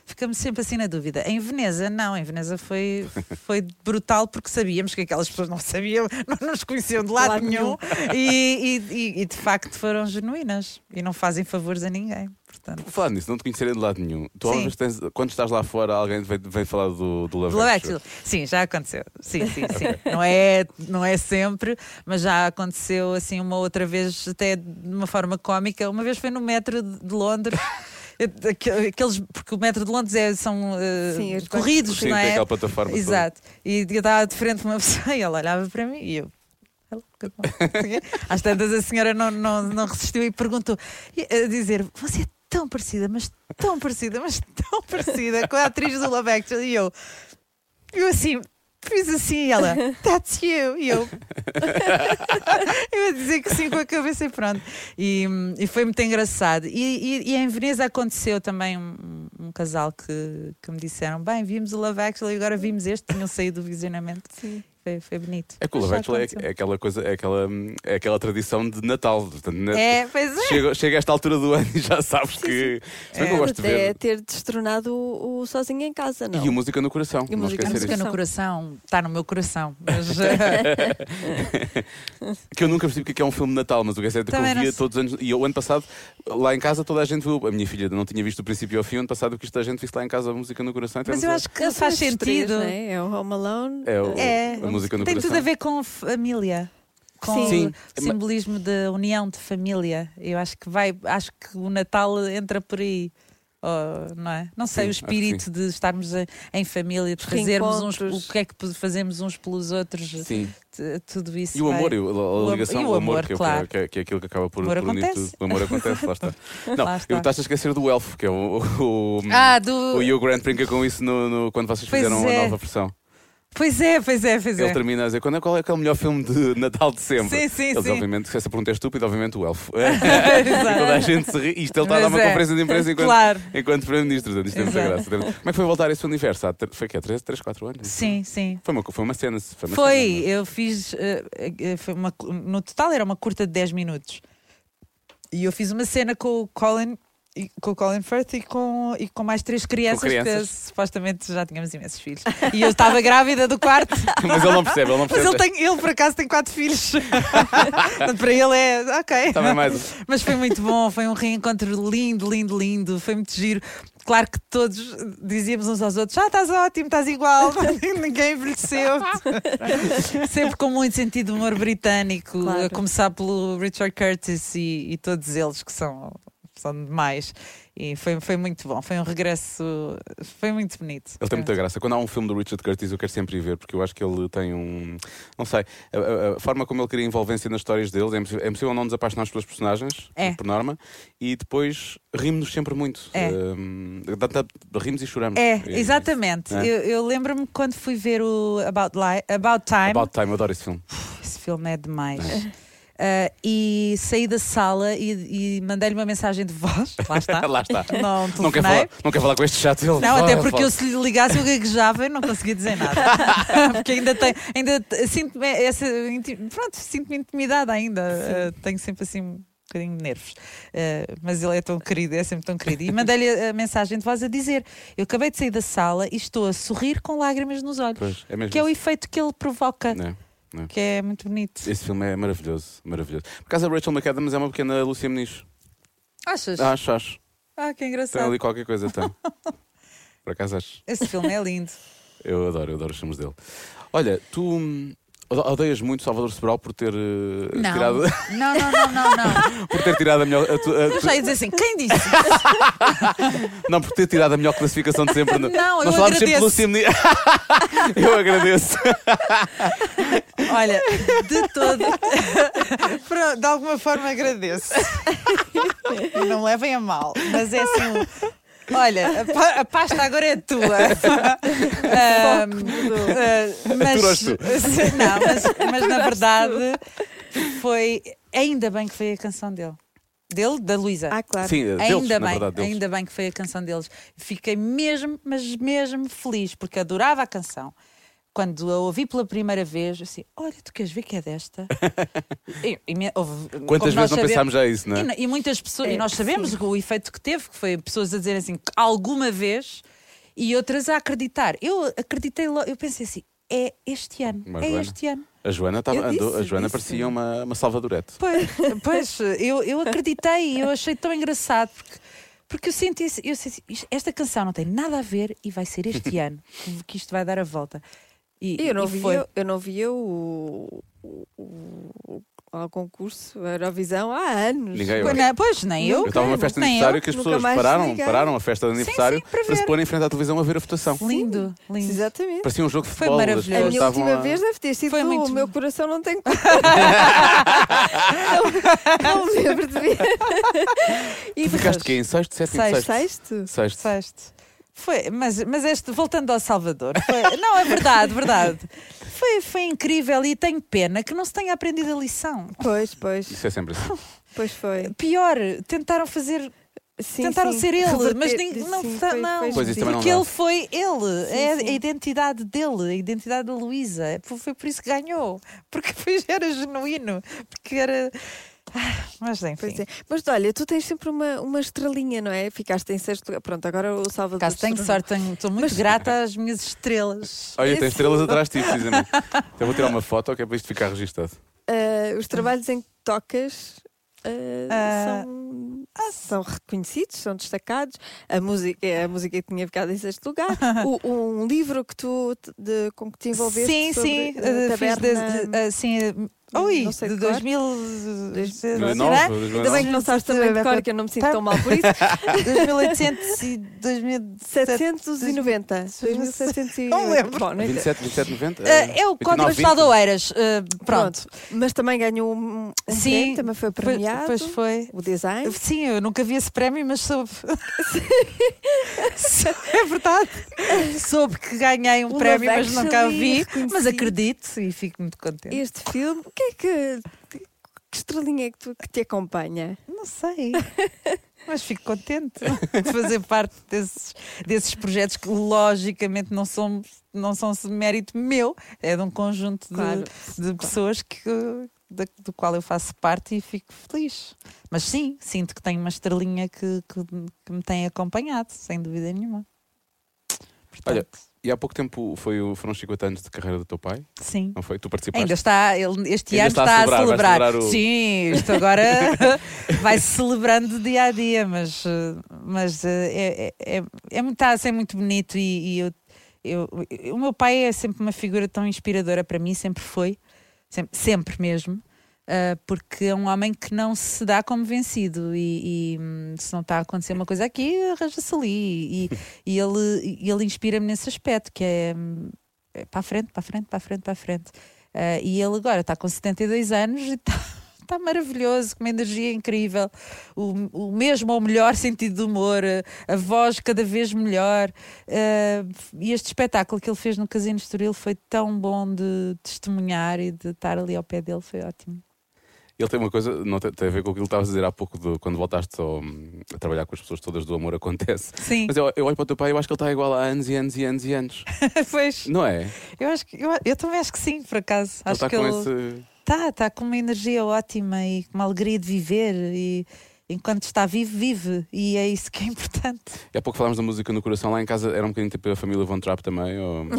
fica-me sempre assim na dúvida. Em Veneza, não, em Veneza foi, foi brutal porque sabíamos que aquelas pessoas não sabiam, não nos conheciam de lado, Lado nenhum e, e- e- e, de facto foram genuínas e não fazem favores a ninguém. Portanto, Por falar nisso, não te conhecerem de lado nenhum. Tu, Sim. às vezes, tens- quando estás lá fora, alguém vem, vem falar do, do Love, Love Actually. Actually. Sim, já aconteceu. Sim, sim, sim. Não é, não é sempre, mas já aconteceu assim uma outra vez, até de uma forma cómica. Uma vez foi no metro de Londres. Aque- Aqueles, porque o metro de Londres é, são eh, Sim, os corridos, Sim, não tem é? aquela plataforma. toda. Exato. E eu estava de frente uma pessoa e ela olhava para mim e eu. "Hello, good morning." Às tantas a senhora não, não, não resistiu e perguntou a dizer: Você é tão parecida, mas tão parecida, mas tão parecida com a atriz do Love Actually. E eu, eu assim, fiz assim, e ela, That's you. E eu, eu ia dizer que sim com a cabeça e pronto. E, e foi muito engraçado. E, e- e em Veneza aconteceu também um, um casal que, que me disseram: Bem, vimos o Love Actually, agora vimos este, tinham saído do visionamento. Sim. Foi, foi bonito. É que o Love Já Actually é, é aquela coisa, é aquela, é aquela tradição de Natal. Portanto, na- É, pois é. Chega, chega a esta altura do ano e já sabes que. Se bem que eu É. gosto de ver. ter destronado o, o Sozinho em Casa, não? E o Música no Coração. E o não Música A música isso. no coração está no meu coração. Mas, Que eu nunca percebi porque é que é um filme de Natal, mas o que é certo é que Também eu via todos os anos. E eu, ano passado, lá em casa, toda a gente viu. A minha filha não tinha visto do princípio ao fim. Ano passado, eu quis que toda a gente visse lá em casa a música no coração. mas eu acho que faz esses três, sentido. não é? é o Home Alone. É o- É, a música no tem coração. tudo a ver com família. Com Sim. Sim. o simbolismo da união de família. Eu acho que vai, acho que o Natal entra por aí. Oh, não é? Não sei, Sim, o espírito de estarmos em, em família, de Os fazermos uns, o que é que fazemos uns pelos outros, tudo isso. E o vai- amor, e o- a, a ligação, o o amor, amor, que, é- claro. que, é, que é aquilo que acaba por, O amor por unir tudo. O amor acontece, lá está. Não, Lá está. eu estás a esquecer do Elfo, que é o. o, Ah, do. o Hugh Grant brinca com isso no, no- quando vocês Pois fizeram é. a nova versão. Pois é, pois é, pois Ele é. termina a dizer quando é, qual é aquele melhor filme de Natal de sempre. Sim, sim, Eles, sim. obviamente, se essa pergunta é estúpida, obviamente o Elfo. e toda a gente se ri. Isto ele está a dar uma é. conferência de imprensa enquanto, Claro. enquanto Primeiro-Ministro. Isto tem muita graça. Como é que foi voltar esse universo? Há, foi que 3, 3, 4 anos? Sim, sim. Foi uma, foi uma cena. Foi, uma Foi, cena, eu fiz. eh, eh, foi uma, no total era uma curta de 10 minutos. E eu fiz uma cena com o Colin. E- Com o Colin Firth e com, e com mais três crianças, crianças. porque supostamente já tínhamos imensos filhos. E eu estava grávida do quarto, Mas ele não percebe, ele não mas percebe. ele, tem, ele por acaso tem quatro filhos. Portanto, Para ele é ok. Também mais. Mas foi muito bom, foi um reencontro lindo, lindo, lindo, foi muito giro. Claro que todos dizíamos uns aos outros: Ah, estás ótimo, estás igual, ninguém envelheceu. Sempre com muito sentido de humor britânico, Claro. a começar pelo Richard Curtis e, e todos eles que são, são demais. E foi, foi muito bom, foi um regresso, foi muito bonito. Ele tem muita graça. Quando há um filme do Richard Curtis, eu quero sempre ir ver, porque eu acho que ele tem um. Não sei, a, a- forma como ele cria envolvência nas histórias deles, é impossível, é impossível não nos apaixonarmos pelos personagens, É. por norma, e depois rimos-nos sempre muito. É. Um, rimos e choramos. É, E- exatamente. É. Eu, eu lembro-me quando fui ver o About, Li About Time. About Time, eu adoro esse filme. Esse filme é demais. Uh, e saí da sala e, e mandei-lhe uma mensagem de voz. Lá está. Lá está. Não, Não quer, falar, não quer falar com este chato. Ele Não, até porque eu se lhe ligasse eu gaguejava e não conseguia dizer nada. porque ainda tenho, ainda sinto-me essa, pronto, sinto-me intimidada ainda. Uh, tenho sempre assim um bocadinho de nervos. Uh, mas ele é tão querido, é sempre tão querido. E mandei-lhe a, mensagem de voz a dizer: Eu acabei de sair da sala e estou a sorrir com lágrimas nos olhos. Pois, é mesmo Que é o efeito que ele provoca, Não, não. que é muito bonito. Esse filme é maravilhoso, maravilhoso. Por acaso a Rachel McAdams é uma pequena Lúcia Meniz. Achas? Acho, acho. Ah, que Tem engraçado. ali qualquer coisa, tem. Por acaso acho. Esse filme é lindo. Eu adoro, eu adoro os filmes dele. Olha, tu hum, odeias muito Salvador Sobral por ter eh, Não. tirado não, não, não, não, não. por ter tirado a melhor a tu- a Eu tu- já ia dizer assim, quem disse? não por ter tirado a melhor classificação de sempre. no- Não, eu Nós falámos sempre agradeço. Lúcia Meniz. eu agradeço. Olha, de todo. De alguma forma agradeço. Não me levem a mal, mas é assim. Um- Olha, a, pa- a pasta agora é tua. Ahm, ah, mas, turas tu. não, mas, mas na verdade foi. Ainda bem que foi a canção dele. Dele, da Luísa. Ah, claro. Sim, deles, Ainda bem, verdade, ainda bem que foi a canção deles. Fiquei mesmo, mas mesmo feliz, porque adorava a canção. Quando a ouvi pela primeira vez, assim, olha, tu queres ver que é desta? E- e me- houve- Quantas nós vezes não sabemos- pensámos já isso, não é? E, e muitas pessoas, É, e nós sabemos o efeito que teve, que foi pessoas a dizer assim, alguma vez e outras a acreditar. Eu acreditei logo, eu pensei assim: é este ano, Mas, é Joana, este ano. A Joana, tava, Eu andou- a disse, Joana disse. parecia uma, uma salvadorete. Pois, pois eu, eu acreditei e eu achei tão engraçado porque, porque eu senti, eu senti esta canção não tem nada a ver e vai ser este ano que isto vai dar a volta. E, eu não e via, foi. eu não via o, o, o, ao concurso a Eurovisão há anos. Ninguém- eu- Pois, não, pois, nem eu. Eu estava numa festa de nem aniversário eu. que as Nunca pessoas pararam, pararam a festa de aniversário sim, para para se pôr em frente à televisão a ver a votação. Lindo, lindo. Exatamente. Parecia um jogo de Foi futebol. as maravilhoso. A minha última a- vez deve ter sido Foi tu. muito- O meu coração não tem não, não me lembro de ver. E Tu ficaste quê? Em sexto, sétimo, Sexto. sexto? Sexto? Sexto. Foi, mas, mas este, voltando ao Salvador, foi- não, é verdade, verdade. Foi, foi incrível e tenho pena que não se tenha aprendido a lição. Pois, pois, Isso é sempre assim. pois foi. Pior, tentaram fazer Sim, Tentaram sim. ser ele, Reverter- mas nem- não, sim, foi- não. Pois, porque ele foi ele, Sim, é sim. a identidade dele, a identidade da Luísa. Foi- Foi por isso que ganhou, porque foi, era genuíno, porque era. Ah, Mas enfim, é. Mas olha, tu tens sempre uma, uma estrelinha, não é? Ficaste em sexto lugar. Pronto, agora o Salvador. caso tenho sorte, estou muito Mas- grata às minhas estrelas. Olha, tem estrelas atrás de ti, precisamente. Então vou tirar uma foto que é para isto ficar registado. Ah, os trabalhos em que tocas ah, Ah, são, são reconhecidos, são destacados. A música, a música que tinha ficado em sexto lugar. O- um livro que tu de, com que te envolveste. Sim, sobre sim, eh, fiz desde, eh, sim, oi, não sei de de cor. 2000, Dois- eh, Não é será? nove, Ainda bem que 2009. não sabes também de cor, que eu não me sinto tão mal por isso. 2800 e 2007. 790. 2700 Não lembro. Bom, não interessa. 27, 27, 90? Eh, é o Código 29, 20? Postal de Oeiras. eh, pronto. Mas também ganhou um, um Sim, prémio, também foi premiado. Pois foi. O design. Sim, eu nunca vi esse prémio, mas soube. é verdade. Soube que ganhei um Uma prémio, mas nunca o vi. reconhecido. Mas acredito e fico muito contente. Este filme, o que é que. Que estrelinha é que, tu, que te acompanha? Não sei. Mas fico contente de fazer parte desses, desses projetos que logicamente não são, não são mérito meu, é de um conjunto de, Claro. de pessoas que, da- do qual eu faço parte e fico feliz. Mas sim, sinto que tenho uma estrelinha que, que, que me tem acompanhado, sem dúvida nenhuma. Olha, Portanto, E há pouco tempo foi, o- foram os 50 anos de carreira do teu pai, sim. não foi? Tu participaste? Ainda está, ele, este Ainda ano está a está a celebrar, vai celebrar. celebrar o- Sim, isto agora vai-se celebrando dia a dia, mas, mas eh, é, é, é, muito- está a ser muito bonito e, e eu, eu, eu- o meu pai é sempre uma figura tão inspiradora para mim, sempre foi, sempre, sempre mesmo. Eh, porque é um homem que não se dá como vencido e, e, hum, se não está a acontecer uma coisa aqui, arranja-se ali e, e ele, ele inspira-me nesse aspecto que é, hum, é para a frente, para a frente, para a frente, para a frente. Ah, e ele agora está com 72 anos e está maravilhoso, com uma energia incrível, o, o mesmo ou melhor sentido de humor, a, voz cada vez melhor. Ah, e este espetáculo que ele fez no Casino Estoril foi tão bom de testemunhar e de estar ali ao pé dele, foi ótimo. Ele tem uma coisa, não tem, tem a ver com aquilo que estavas a dizer há pouco, de, quando voltaste ao- a trabalhar com as pessoas todas do amor acontece. Sim, Mas eu, eu olho para o teu pai e eu acho que ele está igual há anos e anos e anos e anos. pois. Não é? Eu, acho que, eu, eu também acho que sim, por acaso. ele Acho está que com ele esse. está tá com uma energia ótima e com uma alegria de viver e enquanto está vivo, vive. E é isso que é importante. E há pouco falámos da música no coração, lá em casa era um bocadinho tipo a família Von Trapp também. Ou...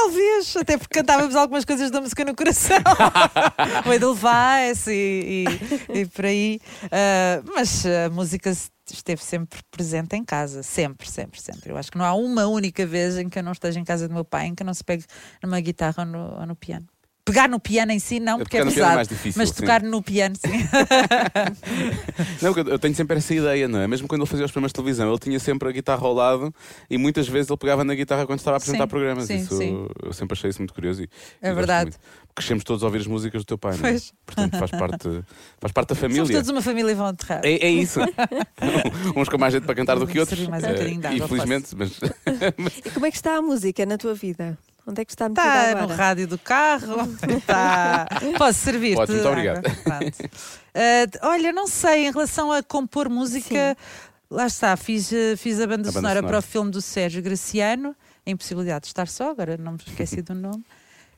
Talvez, até porque cantávamos algumas coisas da música no coração. o Edelweiss e, e, e por aí. Ah, mas a música esteve sempre presente em casa. Sempre, sempre, sempre. Eu acho que não há uma única vez em que eu não esteja em casa do meu pai em que eu não se pegue numa guitarra ou no, ou no piano. Pegar no piano em si, não, porque é é pesado. mais difícil, mas sim. tocar no piano, sim. Não, eu- tenho sempre essa ideia, não é? Mesmo quando ele fazia os programas de televisão, ele tinha sempre a guitarra ao lado e muitas vezes ele pegava na guitarra quando estava a apresentar Sim, programas. sim, isso sim. eu sempre achei isso muito curioso. E, É e verdade. Crescemos todos a ouvir as músicas do teu pai, não é? Pois. Portanto, faz parte, faz parte da Somos família. todos uma família e vão enterrar. É, é isso. Uns com mais gente para cantar do que outros. Mais um Eh, Infelizmente, mas E como é que está a música na tua vida? Onde é que está metida Está agora? no rádio do carro. Está... Posso servir-te? Pode, muito obrigado. Ah, olha, não sei, em relação a compor música, lá está, fiz, eh, fiz a banda, banda sonora, sonora. para o filme do Sérgio Graciano, A Impossibilidade de Estar Só, agora não me esqueci do nome.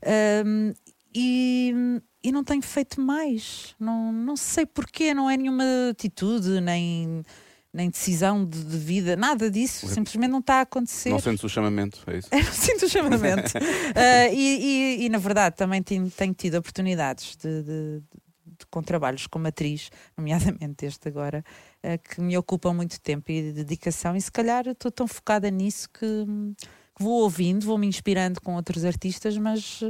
Ahm, e, e não tenho feito mais. Não, não sei porquê, não é nenhuma atitude, nem. Nem decisão de, de vida, nada disso, simplesmente não está a acontecer. Não sentes o chamamento, é isso? Eu não sinto o chamamento. Ah, e, e- e, na verdade, também tenho, tenho tido oportunidades de, de- de- com trabalhos como atriz, nomeadamente este agora, ah, que me ocupam muito tempo e de dedicação, e se calhar estou tão focada nisso que, que vou ouvindo, vou me inspirando com outros artistas, mas.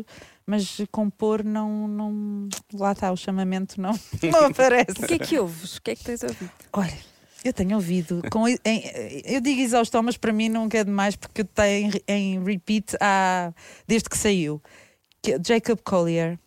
Mas compor não, não. Lá está, o chamamento não, não aparece. O que é que ouves? O que é que tens ouvido? Olha, eu tenho ouvido. Com, em- eu digo exaustão, mas para mim nunca é demais porque eu tenho em, repeat há, desde que saiu. É Jacob Collier.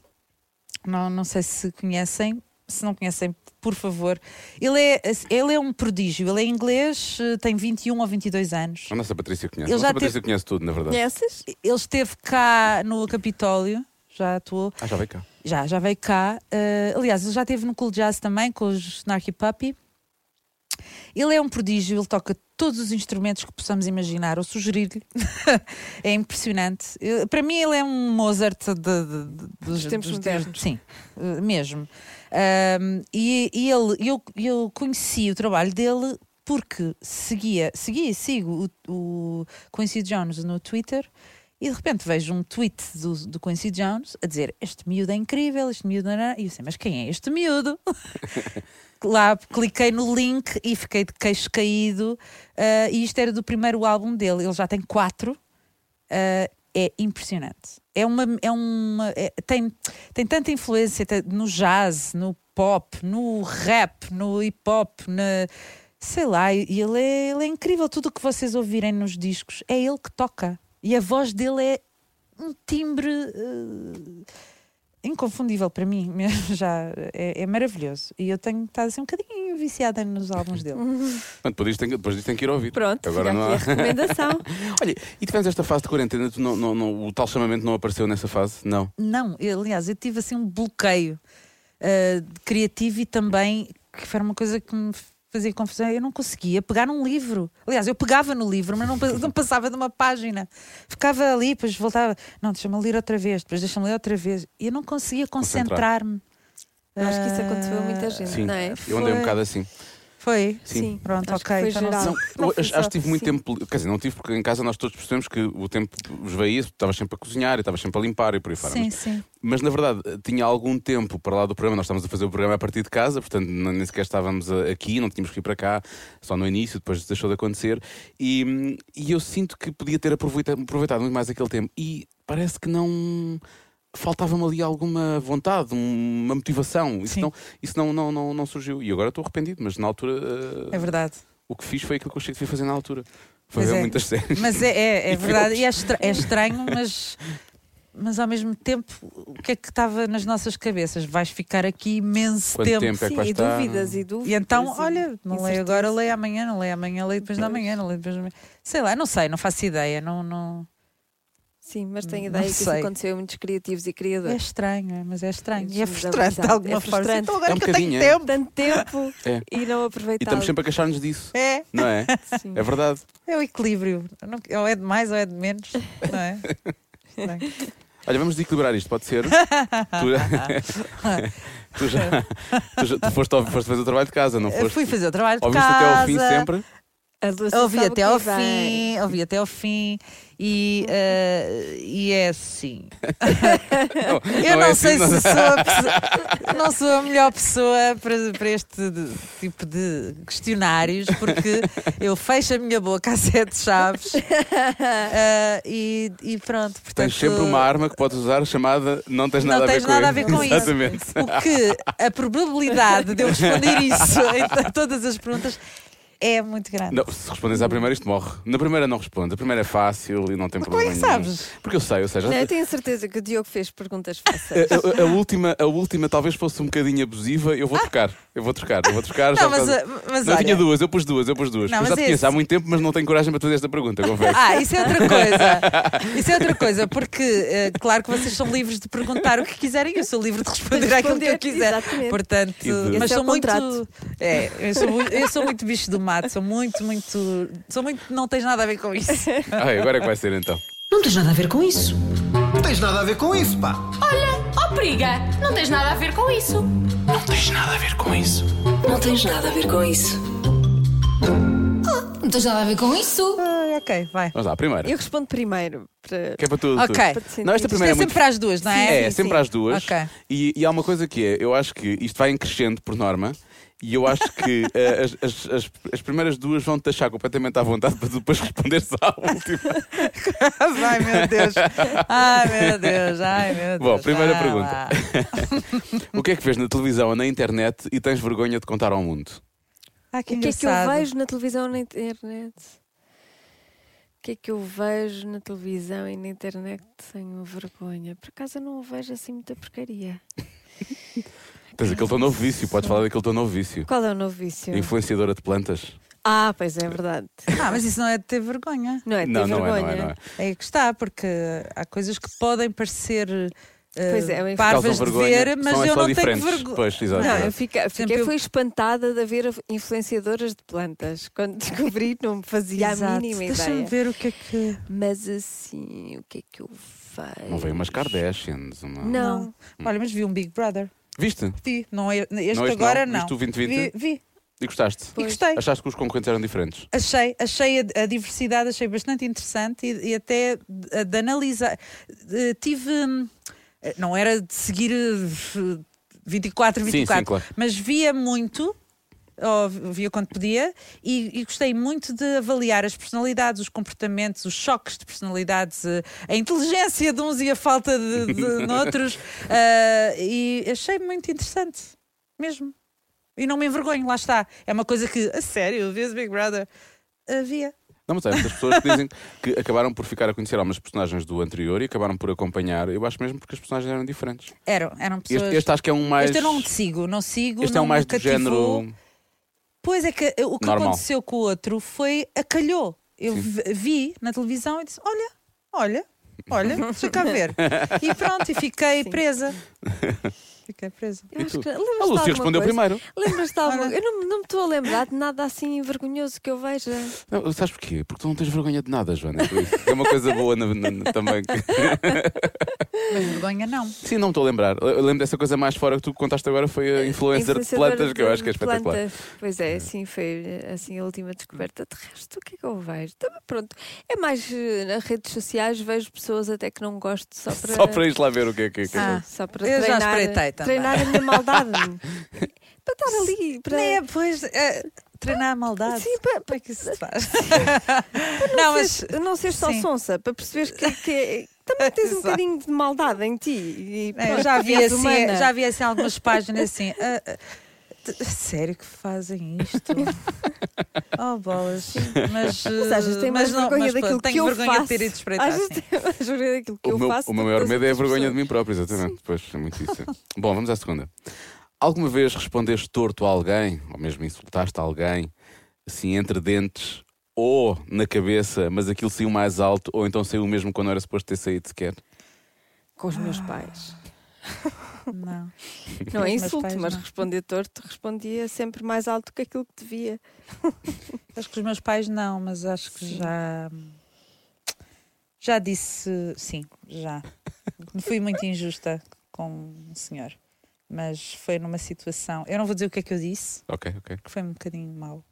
Não, não sei se conhecem. Se não conhecem, por favor. Ele é, ele é um prodígio. Ele é inglês, eh, tem 21 ou 22 anos. A nossa Patrícia conhece. Ele a nossa já Patrícia teve- conhece tudo, na verdade. Conheces? Ele esteve cá no Capitólio, já atuou. Ah, já veio cá. Já, já veio cá. Eh, aliás, ele já esteve no Cool Jazz também com os Snarky Puppy. Ele é um prodígio, ele toca todos os instrumentos que possamos imaginar ou sugerir-lhe. é impressionante. Para mim, ele é um Mozart de, de- de- dos, tempos modernos. Sim, eh, mesmo. Ahm, e e ele, eu, eu conheci o trabalho dele porque seguia, seguia e sigo o, o Quincy Jones no Twitter e de repente vejo um tweet do, do Quincy Jones a dizer este miúdo é incrível, este miúdo não e eu sei, mas quem é este miúdo? Lá cliquei no link e fiquei de queixo caído ah, e isto era do primeiro álbum dele, ele já tem quatro ah, é impressionante. É uma, é uma é- tem, tem tanta influência no jazz, no pop, no rap, no hip hop, na, sei lá, e ele é, ele é incrível. Tudo o que vocês ouvirem nos discos é ele que toca. E a voz dele é um timbre eh, inconfundível para mim, mesmo já é, é maravilhoso. E eu tenho estado assim um bocadinho viciada nos álbuns dele. Depois disto tem, que- depois disto tem que ir ouvir. Pronto, Agora não há. a recomendação. Olha, e tivemos esta fase de quarentena, tu não, não- não- o tal chamamento não apareceu nessa fase? Não. Não, eu, aliás, eu tive assim um bloqueio de criativo e também que foi uma coisa que me fazia confusão. Eu não conseguia pegar num livro. Aliás, eu pegava no livro, mas não, não passava de uma página. Ficava ali, depois voltava. Não, deixa-me ler outra vez, depois deixa-me ler outra vez. E eu não conseguia concentrar-me. Eu Acho que isso aconteceu a Ah, muita gente, Sim. não é? Eu andei um Foi. bocado assim. Foi? Sim. Pronto, acho que ok. foi então não. Não, Não eu foi acho, que tive muito sim. tempo. Quer dizer, não tive, porque em casa nós todos percebemos que o tempo esvaía, estavas sempre a cozinhar, e estavas sempre a limpar e por aí fora. Sim, Mas, sim. mas, na verdade, tinha algum tempo para lá do programa. Nós estávamos a fazer o programa a partir de casa, portanto nem sequer estávamos a- aqui, não tínhamos que ir para cá, só no início, depois deixou de acontecer. E, e eu sinto que podia ter aproveitado, aproveitado muito mais aquele tempo. E parece que não. Faltava-me ali alguma vontade, um- uma motivação. Isso, Sim. não, isso não, não, não, não surgiu. E agora estou arrependido, mas na altura. uh, É verdade. o que fiz foi aquilo que eu achei que devia fazer na altura. Foi ver é. muitas séries. Mas é, é, é E verdade, filmes. e é, estra- é estranho, mas, mas ao mesmo tempo, o que é que estava nas nossas cabeças? Vais ficar aqui imenso Quanto tempo. tempo é que Sim, e estar? dúvidas e dúvidas. E então, e olha, não leio agora, leio amanhã, não leio amanhã, leio depois da manhã, não leio depois da manhã. Sei lá, não sei, não faço ideia. Não, não... Sim, mas tenho Não ideia que isso sei. aconteceu a muitos criativos e É criadores. estranho, é, mas é estranho. E é frustrante de exato. alguma É forma. frustrante. Então agora É um que eu tenho é. tempo. Tanto tempo É. e não E aproveitar. estamos sempre a queixar-nos disso, É, não é? Sim. É verdade. é o equilíbrio. Não- Ou é de mais ou é de menos, não é? Estranho. Olha, vamos desequilibrar isto, pode ser? tu, tu já, tu já tu foste, foste fazer o trabalho de casa, não Eu foste? Fui fazer o trabalho de Ouviste casa. até ao fim sempre? Ouvi até que ao fim, ouvi até ao fim e, eh, e é assim. Não, Eu não, é assim, sei não- se sou a, pessoa- não sou a melhor pessoa para, para este tipo de questionários, porque eu fecho a minha boca a sete chaves eh, e, e pronto. Portanto, Tens sempre uma arma que podes usar chamada não tens nada, não a, ver tens nada a isso. ver com isso. Exatamente. O que a probabilidade de eu responder isso em t- todas as perguntas é muito grande. Não, se respondes à primeira, isto morre. Na primeira não respondes. A primeira é fácil e não tem Mas como é problema que nenhum. sabes? Porque eu sei, ou seja, Não, eu tenho a certeza que o Diogo fez perguntas fáceis. a, a- a última, a última talvez fosse um bocadinho abusiva. Eu vou trocar. Eu vou trocar. Eu vou trocar. já Não, mas, eh, mas Não, olha, tinha duas, eu pus duas, eu pus duas. Não, eu já te conheço há esse- muito tempo, mas não tenho coragem para fazer esta pergunta, confesso. Ah, isso é outra coisa. Isso é outra coisa, porque eh, claro que vocês são livres de perguntar o que quiserem, eu sou livre de responder De àquilo que eu responder, quiser. exatamente. Portanto, de- mas é sou muito. É, eu sou, muito- eu sou muito bicho do mato, sou muito, muito. Sou muito. Não tens nada a ver com isso. Ai, agora é que vai ser então. Não tens nada a ver com isso. Não tens nada a ver com isso, pá. Olha, ó periga, não tens nada a ver com isso. Não tens nada a ver com isso. tens nada a ver com isso. Ah, ok, vai. Vamos lá, primeiro. Eu respondo primeiro. Para... Que é para tu. Ok. Para te. Não, esta Isto primeira é é muito sempre para as duas, não é? É, Sim, sempre sim. às duas. Ok. E, e há uma coisa que é, eu acho que isto vai em crescendo por norma. E eu acho que eh, as, as, as, as primeiras duas vão te deixar completamente à vontade para tu depois responderes à última. Ai meu Deus. Ai meu Deus. Ai meu Deus. Bom, primeira Vai pergunta. lá. O que é que vês na televisão ou na internet e tens vergonha de contar ao mundo? Ah, que O que é que eu engraçado. vejo na televisão ou na internet? O que é que eu vejo na televisão e na internet que tenho vergonha? Por acaso eu não vejo assim muita porcaria. Tens aquele teu novo vício, podes falar daquele teu novo vício. Qual é o novo vício? Influenciadora de plantas. Ah, pois é verdade. Ah, mas isso não é de ter vergonha. Não é de ter Não, não é, vergonha. não é, não é. É que está, porque há coisas que podem parecer eh, Pois é, eu parvas Causam de vergonha, ver, mas são é eu só não tenho diferentes. vergonha. Pois, exato. Não, eu fiquei, Sempre fiquei espantada de ver influenciadoras de plantas. Quando descobri, não me fazia a Exato. mínima Deixa-me ideia. ver o que é que. Mas assim, o que é que eu vejo? Não veio umas Kardashians. Uma... Não. Olha, mas vi um Big Brother. Viste? Vi. Não é, este Não, este agora não. não. Viste o 2020? Vi, vi. E gostaste? E gostei. Achaste que os concorrentes eram diferentes? Achei, achei a, a diversidade, achei bastante interessante e, e até de, de analisar. Eh, tive. hum, eh, Não era de seguir eh, 24, Sim, 24, sim, claro. mas via muito. Ou via quando podia e, e gostei muito de avaliar as personalidades, os comportamentos, os choques de personalidades, eh, a inteligência de uns e a falta de, de, outros. eh, e achei muito interessante, mesmo. E não me envergonho, lá está. É uma coisa que, a sério, vês Big Brother? Havia. Não, mas há muitas pessoas que dizem que acabaram por ficar a conhecer algumas personagens do anterior e acabaram por acompanhar. Eu acho mesmo porque as personagens eram diferentes. Eram, eram pessoas. Este, este acho que é um mais. Este eu não te sigo, não sigo. este é não um mais do género. Pois é que eh, o que Normal. aconteceu com o outro foi acalhou. Eu Sim. vi- na televisão e disse: Olha, olha, olha, deixa cá ver. E pronto, e fiquei Sim. presa. Fiquei presa. Eu E acho tu? que- A de Lúcia respondeu coisa? primeiro. Lembras-te de alguma. Eu não, não me estou a lembrar de nada assim vergonhoso que eu veja. Não, sabes porquê? Porque tu não tens vergonha de nada, Joana. isso. É uma coisa boa na- na- na- também. Mas vergonha não. Sim, não me estou a lembrar. Eu lembro dessa coisa mais fora que tu contaste agora foi a influencer de plantas, que eu acho que é de espetacular. plantas. Pois é, assim foi assim, a última descoberta. De resto, o que é que eu vejo? Também, pronto, é mais eh, nas redes sociais, vejo pessoas até que não gosto só para. Só para ir lá ver o que é que é. que é. Ah. só para Eu já treinar, espreitei também. treinar a minha maldade. para estar ali. Para... É, pois, eh, treinar a maldade. Sim, para, Como é que isso se faz? não, não, mas mas. não ser só sim. sonsa, para perceberes que, que é- também tens um bocadinho de maldade em ti. E, É, já vi, és assim, já vi assim algumas páginas assim. ah, t- sério que fazem isto? oh, bolas. Mas, Mas às vezes tem mas mais não- vergonha mas, daquilo que eu vergonha faço. de ter ido espreitar. Às vezes sim. tem mais vergonha daquilo que O eu meu, faço. o meu maior medo é a vergonha de pessoas. mim próprio, exatamente. Pois, é muito isso. Bom, vamos à segunda. Alguma vez respondeste torto a alguém, ou mesmo insultaste alguém, assim entre dentes, ou na cabeça, mas aquilo saiu mais alto, ou então saiu mesmo quando era suposto ter saído sequer? Com os meus pais. Não. Não é insulto, pais, mas não. responder torto respondia sempre mais alto que aquilo que devia. Acho que os meus pais não, mas acho que já. Já disse sim, já. Fui muito injusta com um senhor. Mas foi numa situação. Eu não vou dizer o que é que eu disse, Ok, ok. que foi um bocadinho mau.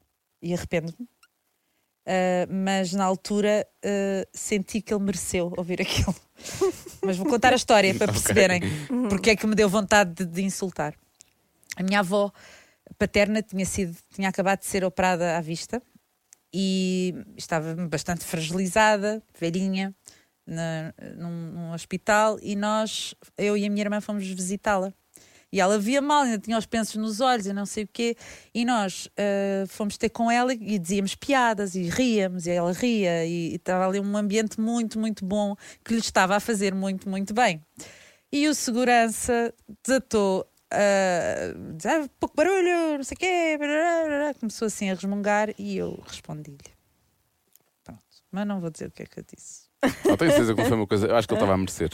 E arrependo-me. Ah, mas na altura ah, senti que ele mereceu ouvir aquilo. mas vou contar a história para perceberem porque é que me deu vontade de, de insultar. A minha avó paterna tinha, sido, tinha acabado de ser operada à vista e estava bastante fragilizada, velhinha, na- num, num hospital. E nós, eu e a minha irmã, fomos visitá-la. E ela via mal, ainda tinha os pensos nos olhos e não sei o quê. E nós ah, fomos ter com ela e dizíamos piadas e ríamos, e ela ria. E, estava ali um ambiente muito, muito bom que lhe estava a fazer muito, muito bem. E o segurança desatou. dizer, "Ah, pouco barulho, não sei o quê, barará", começou assim a resmungar e eu respondi-lhe. Pronto, mas não vou dizer o que é que eu disse. Não tenho certeza que foi uma coisa. Eu acho que ele estava a merecer.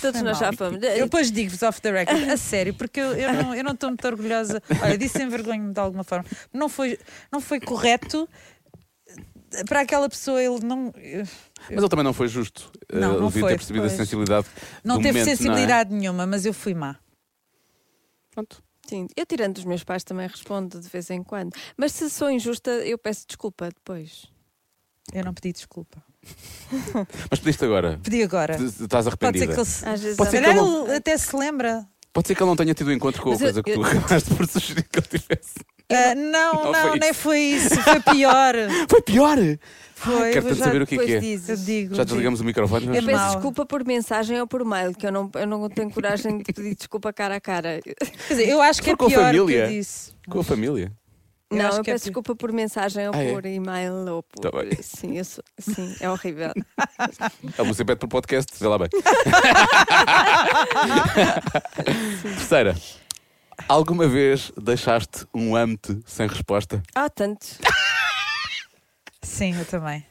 Todos Foi nós mal. já fomos. Eu depois digo-vos off the record, a sério, porque eu, eu não eu não estou muito orgulhosa. Olha, disse sem vergonha de alguma forma. Não foi, não foi correto para aquela pessoa, ele não. eu- Mas ele também não foi justo. Não, Eh, não ele devia foi, ter percebido a pois. sensibilidade. Não do teve momento, sensibilidade nenhuma, mas eu fui má. Pronto. Sim, eu tirando dos meus pais também respondo de vez em quando. Mas se sou injusta, eu peço desculpa depois. Eu não pedi desculpa. Mas pediste agora. Pedi agora. Estás Pode ser arrependida. que ele se. Às vezes Pode há- ser Se que ele ele até se lembra. Pode ser que ele não tenha tido encontro com a Mas eu- coisa que tu eu- acabaste por sugerir que ele tivesse. Ah, não, Não não, foi nem isso. foi isso. Foi pior. Foi pior! Foi. Quero tanto já saber o que é que depois é. dizes. Eu digo. Já desligamos o microfone. Eu mas- peço Mal. desculpa por mensagem ou por mail, que eu não, eu não tenho coragem de pedir desculpa cara a cara. Quer dizer, eu acho que é For com a pior que família. eu disse. Com a família. Eu não, acho eu que é peço pi- desculpa por mensagem ou Ah, é? por e-mail ou por. Tá bem. sim, eu sou- sim, é horrível. A você pede para o podcast, vê lá bem. Terceira. Alguma vez deixaste um ame-te sem resposta? Há tanto. Sim, eu também.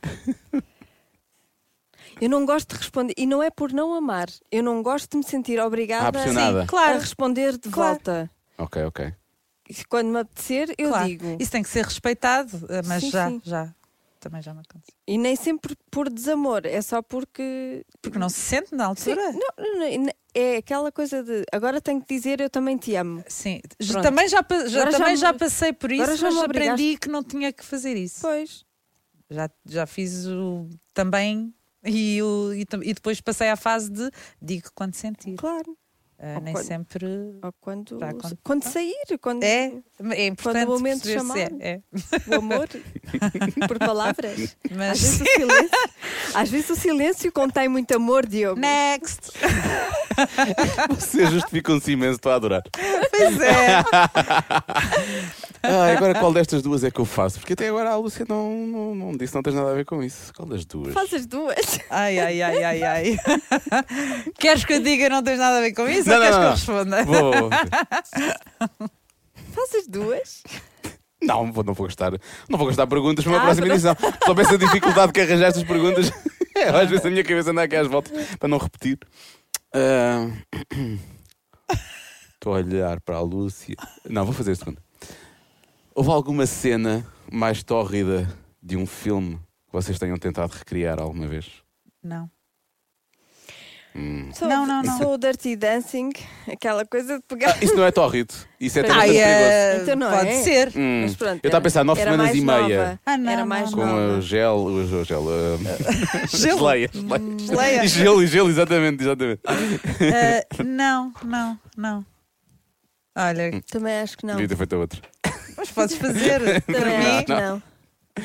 Eu não gosto de responder, e não é por não amar, eu não gosto de me sentir Ah, obrigada pressionada. a Claro. responder de Claro. volta. Ok, ok. Quando me apetecer, eu claro. digo. Isso tem que ser respeitado, ah, mas Sim, já, sim. já. Também já me aconteceu. E nem sempre por desamor, é só porque. Porque não se sente na Sim, altura. não, não, não, é aquela coisa de agora tenho que dizer eu também te amo. Sim, Pronto. também, já, já, Agora já também me- já passei por isso, agora já mas aprendi que não tinha que fazer isso. Pois. Já, já fiz o também e, o, e, e depois passei à fase de digo quando sentir. Claro. Ah, nem quando- sempre. Quando, quando- quando sair, quando É, é importante momento perceber se chamar. é, é. o amor por palavras. Às Mas vezes, o silêncio, às vezes o silêncio contém muito amor, Diogo. next. Você justificam-se imenso, estou a adorar. Pois é. Ah, agora qual destas duas é que eu faço? Porque até agora a Lúcia não, não, não disse, não tens nada a ver com isso. Qual das duas? Faz as duas. Ai, ai, ai, ai, ai. Queres que eu diga não tens nada a ver com isso Não, ou não, queres não. que eu responda? Vou, vou, vou. Faz as duas. Não, vou- não vou gastar. Não vou gastar perguntas para uma Ah, próxima pronto. edição. Só penso a dificuldade que arranjar estas perguntas. É, às vezes a minha cabeça anda aqui às voltas para não repetir. Ah, Estou a olhar para a Lúcia. Não, vou fazer a segunda. Houve alguma cena mais tórrida de um filme que vocês tenham tentado recriar alguma vez? Não. Sou, Não, não, não. Sou o Dirty Dancing, aquela coisa de pegar. Isso não é tórrido. Isso é Ai, bastante perigoso. é, Então não pode é? ser. Hum, Mas pronto, eu estava a pensar nove era semanas mais e meia. nova. Ah, não, era mais não, Com nova. a gel, o gel, gel ah, Gelo. geleia, Hum, geleia. Gelo, e gelo, exatamente, exatamente. Ah, não, não, não. Olha, Também acho que não. Devia ter feito a outra. Mas podes fazer. Para mim, que não.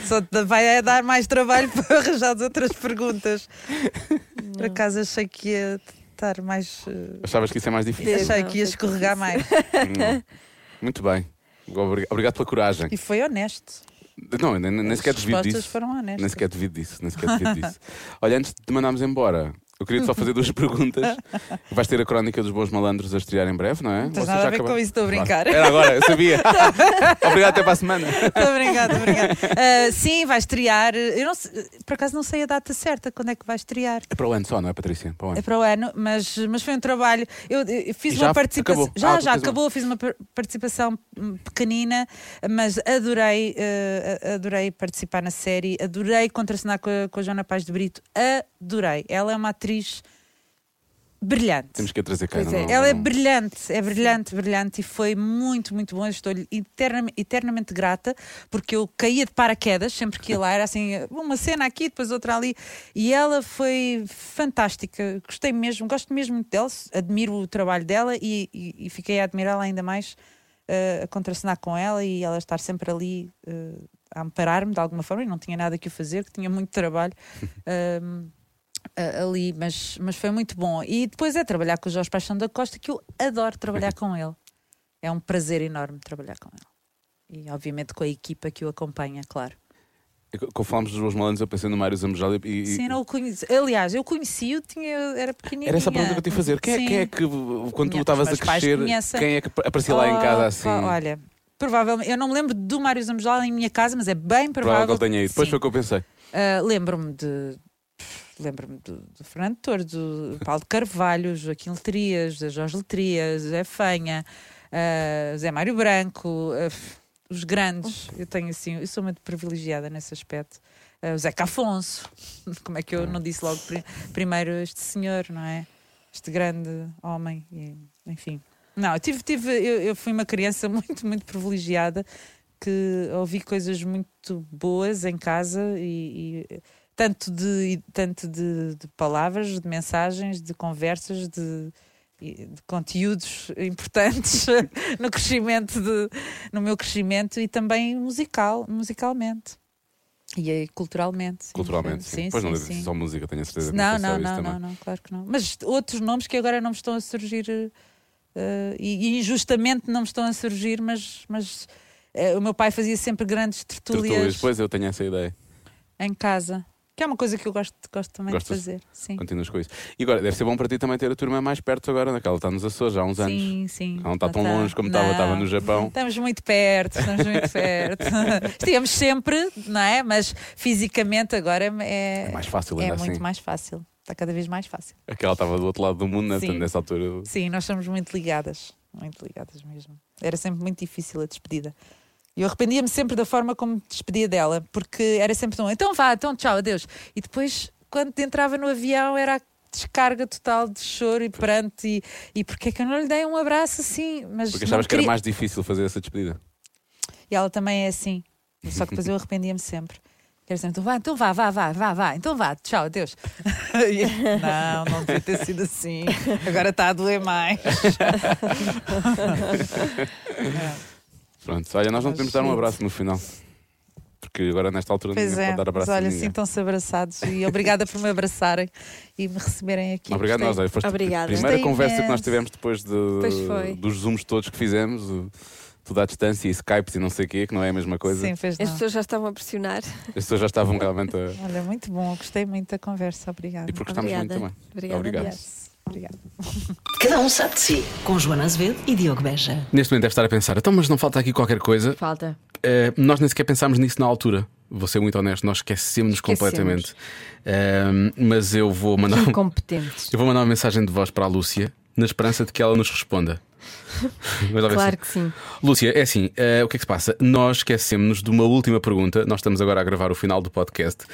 só te vai dar mais trabalho para arranjar as outras perguntas. Por acaso achei que ia estar mais. eh, Achavas que isso é mais difícil? Sim. Achei não, que ia escorregar mais. Hum. Muito bem. Obrigado, pela coragem. E foi honesto. Não, nem, nem sequer As devido respostas disso. foram honestas. Nem sequer devido disso. Nem sequer devido disso. Olha, antes de te mandarmos embora, eu queria só fazer duas perguntas. Vais ter a crónica dos bons malandros a estrear em breve, não é? Não tens nada a ver acabaram? com isso, estou a brincar. Claro. Era agora, eu sabia. Obrigado, até para a semana. Estou a brincar, estou a brincar. Ah, sim, vai estrear. Eu não sei- por acaso não sei a data certa, quando é que vai estrear. É para o ano só, não é, Patrícia? Para o É ano. para o ano, mas, mas foi um trabalho. Eu, eu fiz já uma participação. Já, Ah, já uma- acabou, fiz uma par- participação pequenina, mas adorei, a- adorei participar na série, adorei contracenar com a, com a Joana Paz de Brito, adorei. Ela é uma atriz brilhante. Temos que a trazer cá. É. Ela é brilhante, é brilhante, brilhante e foi muito, muito bom. Estou-lhe eternamente, eternamente grata porque eu caía de paraquedas sempre que ia lá, era assim, uma cena aqui, depois outra ali. E ela foi fantástica, gostei mesmo, gosto mesmo muito dela, admiro o trabalho dela e, e- e fiquei a admirá-la ainda mais eh, a contracenar com ela e ela estar sempre ali eh, a amparar-me de alguma forma e não tinha nada que o fazer, que tinha muito trabalho. Ahm, a- ali, mas, mas foi muito bom. E depois é trabalhar com o Jorge Paixão da Costa, que eu adoro trabalhar com ele. É um prazer enorme trabalhar com ele. E obviamente com a equipa que o acompanha, claro. Quando falámos dos bons malandros, eu pensei no Mário Zambujalho e. e- Sim, não o conheci. Aliás, eu conheci-o, tinha, era pequenininha. Era essa a pergunta que eu te ia fazer. Quem é, quem é que, quando tu estavas a crescer, quem é que aparecia lá em casa Oh, assim? pá, olha, provavelmente, eu não me lembro do Mário Zambujalho em minha casa, mas é bem Provável provável. que ele tenha ido. Depois foi o que eu pensei. Uh, lembro-me de lembro-me do, do Fernando Torres, do Paulo de Carvalho, Joaquim Letrias, da Jorge Letrias, Zé Fanha, uh, Zé Mário Branco, uh, os grandes. Eu tenho assim, eu sou muito privilegiada nesse aspecto. Uh, o Zeca Afonso, como é que eu não disse logo pri- primeiro este senhor, não é? Este grande homem, e, enfim. Não, eu tive, tive eu, eu fui uma criança muito, muito privilegiada porque ouvi coisas muito boas em casa e, e tanto de tanto de, de palavras, de mensagens, de conversas, de, de conteúdos importantes no crescimento de, no meu crescimento e também musical, musicalmente. E aí, culturalmente. sim. Culturalmente, sim. Sim, Pois não sim, ser sim. só música, tenho a certeza. Não, não, não, não, não, claro que não. Mas outros nomes que agora não me estão a surgir eh, e, e injustamente não me estão a surgir, mas, mas eh, o meu pai fazia sempre grandes tertúlias, Tertúlias, pois eu tenho essa ideia. em casa, que é uma coisa que eu gosto, gosto também Gostas? de fazer. Sim, Continuas com isso. E agora, deve ser bom para ti também ter a turma mais perto agora, naquela está nos Açores há uns anos. sim, sim. Ela não está tão tá. longe como estava, estava no Japão. Estamos muito perto, estamos muito perto. Estivemos sempre, não é? Mas fisicamente agora é, É mais fácil é ainda muito assim. mais fácil. Está cada vez mais fácil. Aquela estava do outro lado do mundo, né? Sim. Nessa altura. Sim, nós somos muito ligadas. Muito ligadas mesmo. Era sempre muito difícil a despedida. E eu arrependia-me sempre da forma como me despedia dela, porque era sempre tão, então vá, então tchau, adeus. E depois, quando entrava no avião, era a descarga total de choro e pranto. E, e porque é que eu não lhe dei um abraço assim? Mas Porque achavas que era queria- mais difícil fazer essa despedida. E ela também é assim. Só que depois eu arrependia-me sempre. Que era sempre, então vá, então vá, vá, vá, vá, vá, então vá, tchau, adeus. Eu, não, não devia ter sido assim. Agora está a doer mais. Pronto, olha, nós não podemos dar um abraço no final. Porque agora, nesta altura, Pois ninguém é, pode dar abraço olha, sintam-se abraçados e obrigada por me abraçarem e me receberem aqui. Obrigado, nós. Olha, foste a primeira Gostei conversa que nós imenso. tivemos depois de, foi. dos zooms todos que fizemos, tudo à distância e Skypes e não sei o quê, que não é a mesma coisa. Sim, fez As pessoas já estavam a pressionar. As pessoas já estavam realmente a. Olha, muito bom, gostei muito da conversa, obrigada. E porque gostámos muito Obrigada. também. Obrigada. Obrigado. Obrigada. Cada um sabe de si. Com Joana Azevedo e Diogo Beja. Neste momento deve estar a pensar, então, mas não falta aqui qualquer coisa. Falta. Eh, nós nem sequer pensámos nisso na altura. Vou ser muito honesto, nós esquecemos-nos Esquecemos. completamente. Eh, mas eu vou mandar. um- Incompetentes. Eu vou mandar uma mensagem de voz para a Lúcia, na esperança de que ela nos responda. Claro se- que sim. Lúcia, é assim, eh, o que é que se passa? Nós esquecemos de uma última pergunta. Nós estamos agora a gravar o final do podcast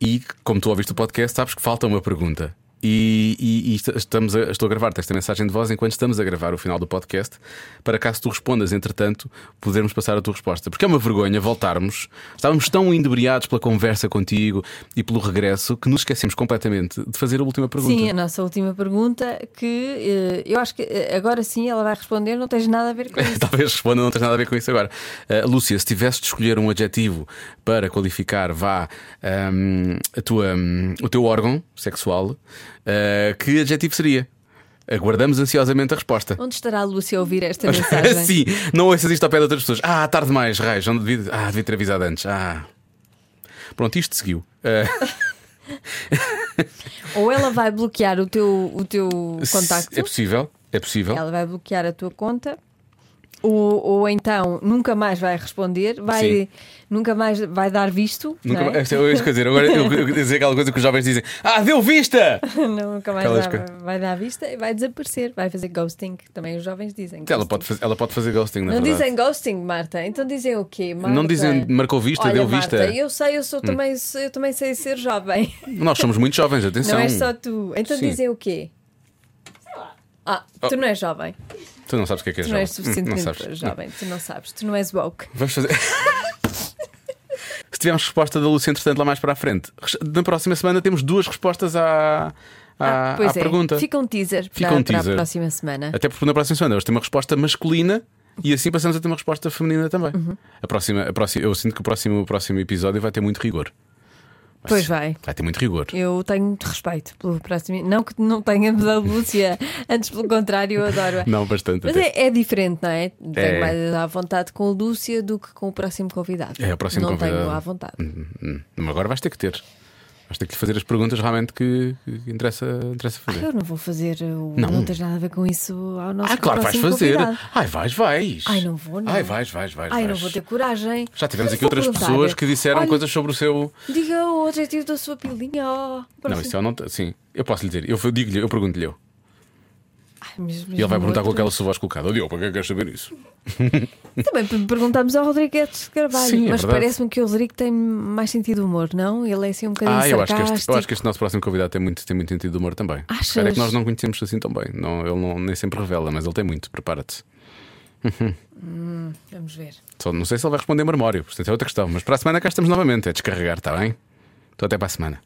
e, como tu ouviste o podcast, sabes que falta uma pergunta. E, e- e est- estamos a, estou a gravar-te esta mensagem de voz enquanto estamos a gravar o final do podcast, para caso tu respondas, entretanto, podermos passar a tua resposta. Porque é uma vergonha voltarmos. Estávamos tão inebriados pela conversa contigo e pelo regresso que nos esquecemos completamente de fazer a última pergunta. Sim, a nossa última pergunta, que eh, eu acho que eh, agora sim ela vai responder, não tens nada a ver com isso. Talvez responda, não tens nada a ver com isso agora. Uh, Lúcia, se tivesses de escolher um adjetivo para qualificar, vá, um, a tua, um, o teu órgão sexual, uh, que adjetivo seria? Aguardamos ansiosamente a resposta. Onde estará a Lúcia a ouvir esta mensagem? Sim, não ouças isto ao pé de outras pessoas. Ah, tarde demais, raios. não Devia, ah, devia ter avisado antes. Ah. Pronto, isto seguiu. Uh, Ou ela vai bloquear o teu, o teu contacto, É possível, é possível. ela vai bloquear a tua conta. Ou, ou então nunca mais vai responder, vai, Sim. nunca mais vai dar visto. Nunca, não, é? mais- é eu ia dizer, agora eu, dizer aquela coisa que os jovens dizem: Ah, deu vista! Não, nunca mais dá- vai dar vista e vai desaparecer, vai fazer ghosting, que também os jovens dizem. Ela pode, fazer, ela pode fazer ghosting, na Não verdade. dizem ghosting, Marta. Então dizem o quê? Marta? Não dizem marcou vista, Olha, deu Marta, vista. Hum. eu sei, eu sou também, eu também sei ser jovem. Nós somos muito jovens, atenção. Não és só tu. Então Sim. dizem o quê? Ah, tu não és jovem. Tu não sabes o que é que é Tu não és jovem. Hum, suficientemente não sabes. jovem. Tu não sabes. Tu não és woke. Vamos fazer. Se tivermos resposta da Lúcia, entretanto, lá mais para a frente. Na próxima semana temos duas respostas à, à, Ah, pois à é. pergunta. Fica um teaser, Fica para, um para teaser. a próxima semana. Até porque na próxima semana eles têm uma resposta masculina e assim passamos a ter uma resposta feminina também. Uhum. A próxima, a próxima, eu sinto que o próximo, o próximo episódio vai ter muito rigor. Pois vai. Vai ter muito rigor. Eu tenho muito respeito pelo próximo. Não que não tenha da Lúcia, antes pelo contrário, eu adoro-a. Não, bastante. Mas é, é diferente, não é? Tenho É. mais à vontade com a Lúcia do que com o próximo convidado. É, o próximo não convidado. tenho à vontade. Hum, hum. Mas agora vais ter que ter. Vais ter que lhe fazer as perguntas realmente que, que interessa, interessa fazer. Eu não vou fazer. o- Não. Não. tens nada a ver com isso ao nosso Ah, claro, vais fazer. convidado. Ai, vais, vais. Ai, não vou, não. Ai, vais, vais, vais. Ai, vais. não vou ter coragem. Já tivemos aqui outras perguntar. pessoas que disseram Olha, coisas sobre o seu. Diga o objetivo da sua pilinha. ó. Não, isso eu não. Sim, eu posso lhe dizer. Eu, digo-lhe, eu pergunto-lhe E ele vai perguntar com outro- aquela sua voz colocada. Diogo, para que é que queres saber isso? Também per- perguntamos ao de Carvalho, Sim, é mas parece-me que o Rodrigo tem mais sentido de humor, não? Ele é assim um bocadinho Ah, eu acho, que este, eu acho que este nosso próximo convidado tem muito, tem muito sentido de humor também. Achas? É que nós não conhecemos assim tão bem. Não, ele não, nem sempre revela, mas ele tem muito. Prepara-te. Hum, vamos ver. Só não sei se ele vai responder marmório, portanto é outra questão. Mas para a semana cá estamos novamente, é descarregar, está bem? Então até para a semana.